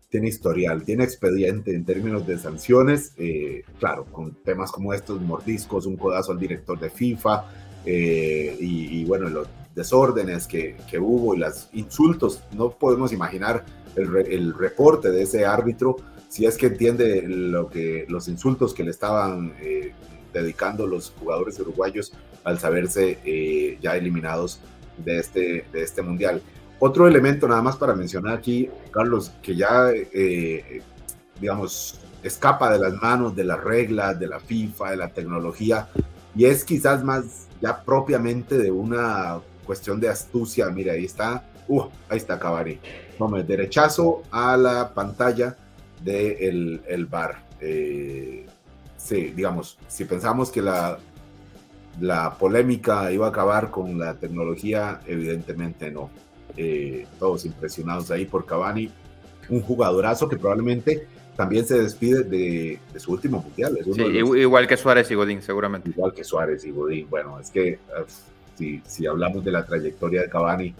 tiene historial, tiene expediente en términos de sanciones, eh, claro, con temas como estos, mordiscos, un codazo al director de FIFA, eh, y, bueno, los desórdenes que, que, hubo y los insultos, no podemos imaginar el, el, reporte de ese árbitro, si es que entiende lo que, los insultos que le estaban eh, dedicando los jugadores uruguayos al saberse ya eliminados de este, de este mundial. Otro elemento nada más para mencionar aquí, Carlos, que ya, eh, digamos, escapa de las manos de las reglas, de la FIFA, de la tecnología, y es quizás más ya propiamente de una cuestión de astucia. Mira, ahí está, uh, ahí está Cabaret. Vamos, derechazo a la pantalla del de el bar. Eh, sí, digamos, si pensamos que la, la polémica iba a acabar con la tecnología, evidentemente no. Eh, todos impresionados ahí por Cavani, un jugadorazo que probablemente también se despide de, su último mundial. igual que Suárez y Godín, seguramente. Igual que Suárez y Godín. Bueno, es que si, si, hablamos de la trayectoria de Cavani,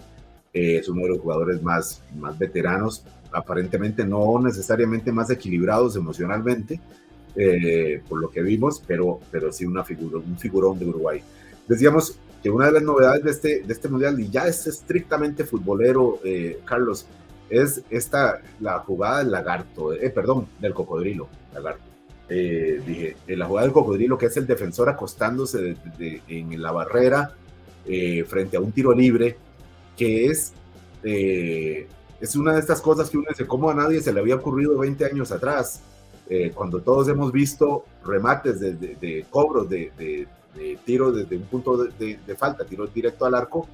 eh, es uno de los jugadores más, más veteranos, aparentemente no necesariamente más equilibrados emocionalmente, eh, por lo que vimos, pero, pero sí una figura, un figurón de Uruguay. Decíamos, que una de las novedades de este, de este mundial, y ya es estrictamente futbolero, eh, Carlos, es esta, la jugada del lagarto, eh, perdón, del cocodrilo, lagarto. Eh, dije, la jugada del cocodrilo, que es el defensor acostándose en la barrera frente a un tiro libre, que es, es una de estas cosas que uno dice, ¿cómo a nadie se le había ocurrido 20 años atrás? cuando todos hemos visto remates de, de cobros de, tiro desde un punto de, falta, tiro directo al arco,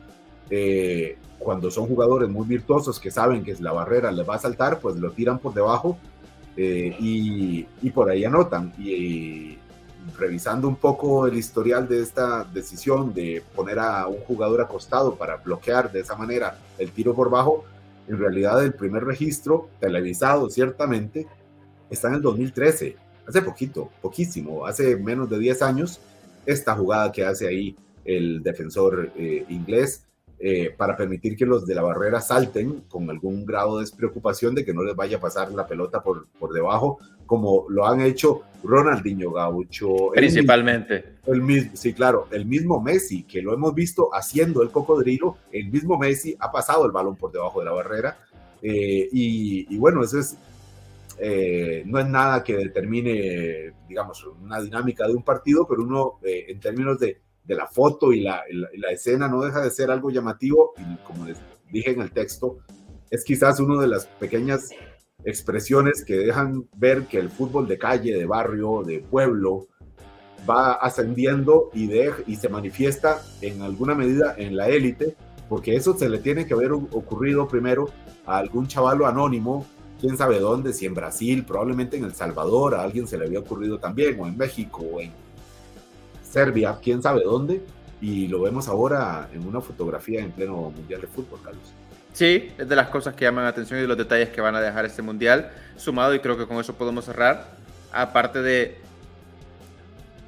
eh, cuando son jugadores muy virtuosos que saben que la barrera les va a saltar, pues lo tiran por debajo eh, y, y, por ahí anotan. Y, revisando un poco el historial de esta decisión de poner a un jugador acostado para bloquear de esa manera el tiro por bajo, en realidad el primer registro televisado ciertamente está en el 2013, hace poquito, poquísimo, hace menos de 10 años, esta jugada que hace ahí el defensor eh, inglés eh, para permitir que los de la barrera salten con algún grado de despreocupación de que no les vaya a pasar la pelota por, por debajo, como lo han hecho Ronaldinho Gaucho. Principalmente. El mismo, sí, claro, el mismo Messi, que lo hemos visto haciendo el cocodrilo, el mismo Messi ha pasado el balón por debajo de la barrera. Eh, y, y, bueno, eso es eh, no es nada que determine, digamos, una dinámica de un partido, pero uno, eh, en términos de, de, la foto y la, la, escena, no deja de ser algo llamativo y como les dije en el texto, es quizás una de las pequeñas expresiones que dejan ver que el fútbol de calle, de barrio, de pueblo, va ascendiendo y, de, y se manifiesta en alguna medida en la élite, porque eso se le tiene que haber ocurrido primero a algún chavalo anónimo quién sabe dónde, si en Brasil, probablemente en El Salvador, a alguien se le había ocurrido también, o en México, o en Serbia, quién sabe dónde, y lo vemos ahora en una fotografía en pleno Mundial de Fútbol, Carlos. Sí, es de las cosas que llaman la atención y de los detalles que van a dejar este Mundial, sumado, y creo que con eso podemos cerrar, aparte de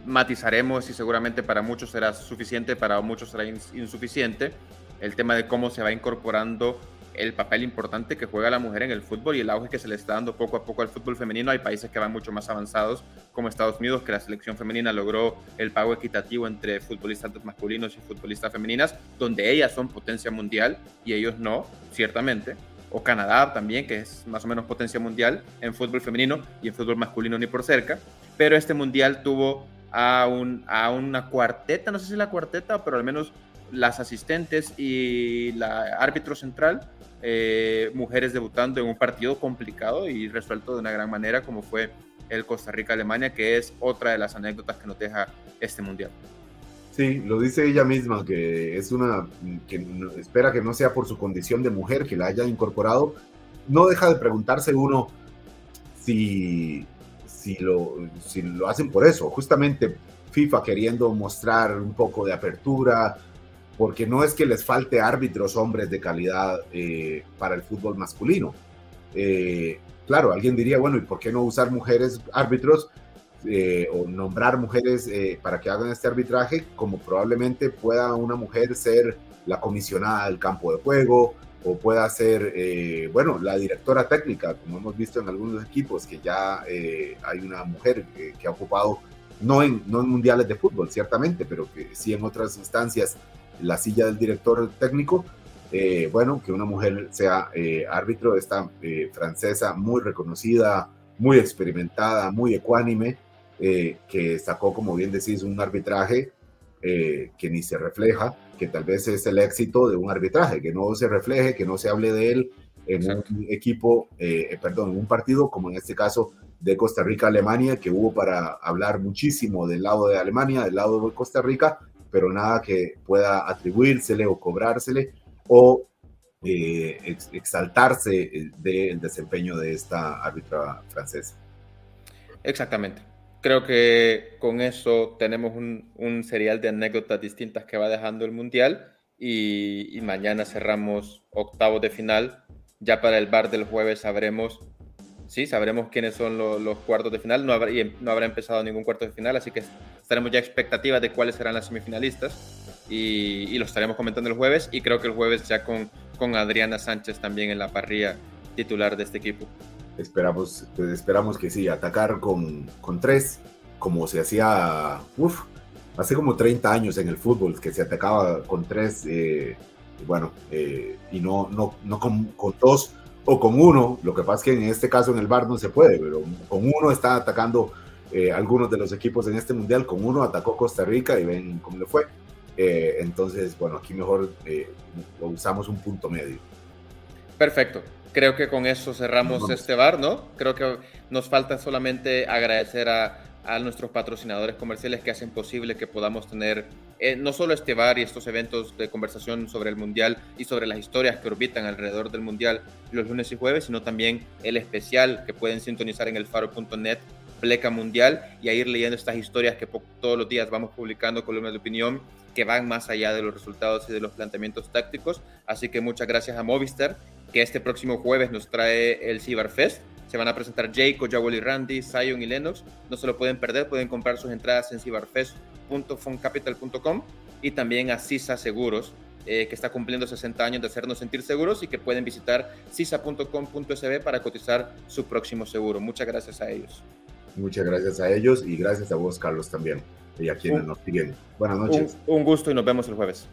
matizaremos y seguramente para muchos será suficiente, para muchos será insuficiente, el tema de cómo se va incorporando el papel importante que juega la mujer en el fútbol y el auge que se le está dando poco a poco al fútbol femenino. Hay países que van mucho más avanzados, como Estados Unidos, que la selección femenina logró el pago equitativo entre futbolistas masculinos y futbolistas femeninas, donde ellas son potencia mundial y ellos no, ciertamente. O Canadá también, que es más o menos potencia mundial en fútbol femenino y en fútbol masculino ni por cerca. Pero este mundial tuvo a, un, a una cuarteta, no sé si la cuarteta, pero al menos las asistentes y la árbitro central, eh, mujeres debutando en un partido complicado y resuelto de una gran manera como fue el Costa Rica-Alemania, que es otra de las anécdotas que nos deja este mundial. Sí, lo dice ella misma, que es una, que espera que no sea por su condición de mujer que la haya incorporado. No deja de preguntarse uno si, si, lo, si lo hacen por eso, justamente FIFA queriendo mostrar un poco de apertura, porque no es que les falte árbitros hombres de calidad eh, para el fútbol masculino. Eh, claro, alguien diría, bueno, ¿y por qué no usar mujeres árbitros eh, o nombrar mujeres para que hagan este arbitraje? Como probablemente pueda una mujer ser la comisionada del campo de juego o pueda ser, bueno, la directora técnica, como hemos visto en algunos equipos, que ya hay una mujer que ha ocupado, no en, no en mundiales de fútbol, ciertamente, pero que sí en otras instancias la silla del director técnico. Eh, bueno, que una mujer sea eh, árbitro, esta eh, francesa muy reconocida, muy experimentada, muy ecuánime, que sacó, como bien decís, un arbitraje que ni se refleja, que tal vez es el éxito de un arbitraje, que no se refleje, que no se hable de él en un equipo, perdón, en un partido como en este caso de Costa Rica-Alemania, que hubo para hablar muchísimo del lado de Alemania, del lado de Costa Rica, pero nada que pueda atribuírsele o cobrársele o eh, exaltarse eh, del desempeño de esta árbitra francesa. Exactamente. Creo que con eso tenemos un, serial de anécdotas distintas que va dejando el Mundial y, y mañana cerramos octavos de final. Ya para el bar del jueves sabremos sí, sabremos quiénes son los, cuartos de final. No habrá, no habrá empezado ningún cuarto de final, así que estaremos ya expectativas de cuáles serán las semifinalistas y, y, lo estaremos comentando el jueves. Y creo que el jueves ya con, con Adriana Sánchez también en la parrilla titular de este equipo. Esperamos, pues esperamos que sí, atacar con, con tres, como se hacía uf, hace como 30 años en el fútbol, que se atacaba con tres, eh, bueno, eh, y no, no, no con dos o con uno, lo que pasa es que en este caso en el bar no se puede, pero con uno está atacando eh, algunos de los equipos en este mundial, con uno atacó Costa Rica y ven cómo le fue. Eh, entonces, bueno, aquí mejor eh, usamos un punto medio. Perfecto. Creo que con eso cerramos este bar, ¿no? Creo que nos falta solamente agradecer a, a nuestros patrocinadores comerciales que hacen posible que podamos tener eh, no solo este bar y estos eventos de conversación sobre el Mundial y sobre las historias que orbitan alrededor del Mundial los lunes y jueves, sino también el especial que pueden sintonizar en el faro.net Pleca Mundial y a ir leyendo estas historias que todos los días vamos publicando columnas de opinión que van más allá de los resultados y de los planteamientos tácticos. Así que muchas gracias a Movistar, que este próximo jueves nos trae el Cyber Fest se van a presentar Jake, Jawel y Randy, Zion y Lennox. No se lo pueden perder, pueden comprar sus entradas en cibarfest.foncapital.com y también a CISA Seguros, eh, que está cumpliendo 60 años de hacernos sentir seguros y que pueden visitar cisa.com.sb para cotizar su próximo seguro. Muchas gracias a ellos. Muchas gracias a ellos y gracias a vos, Carlos, también, y a quienes nos siguen. Buenas noches. un gusto y nos vemos el jueves.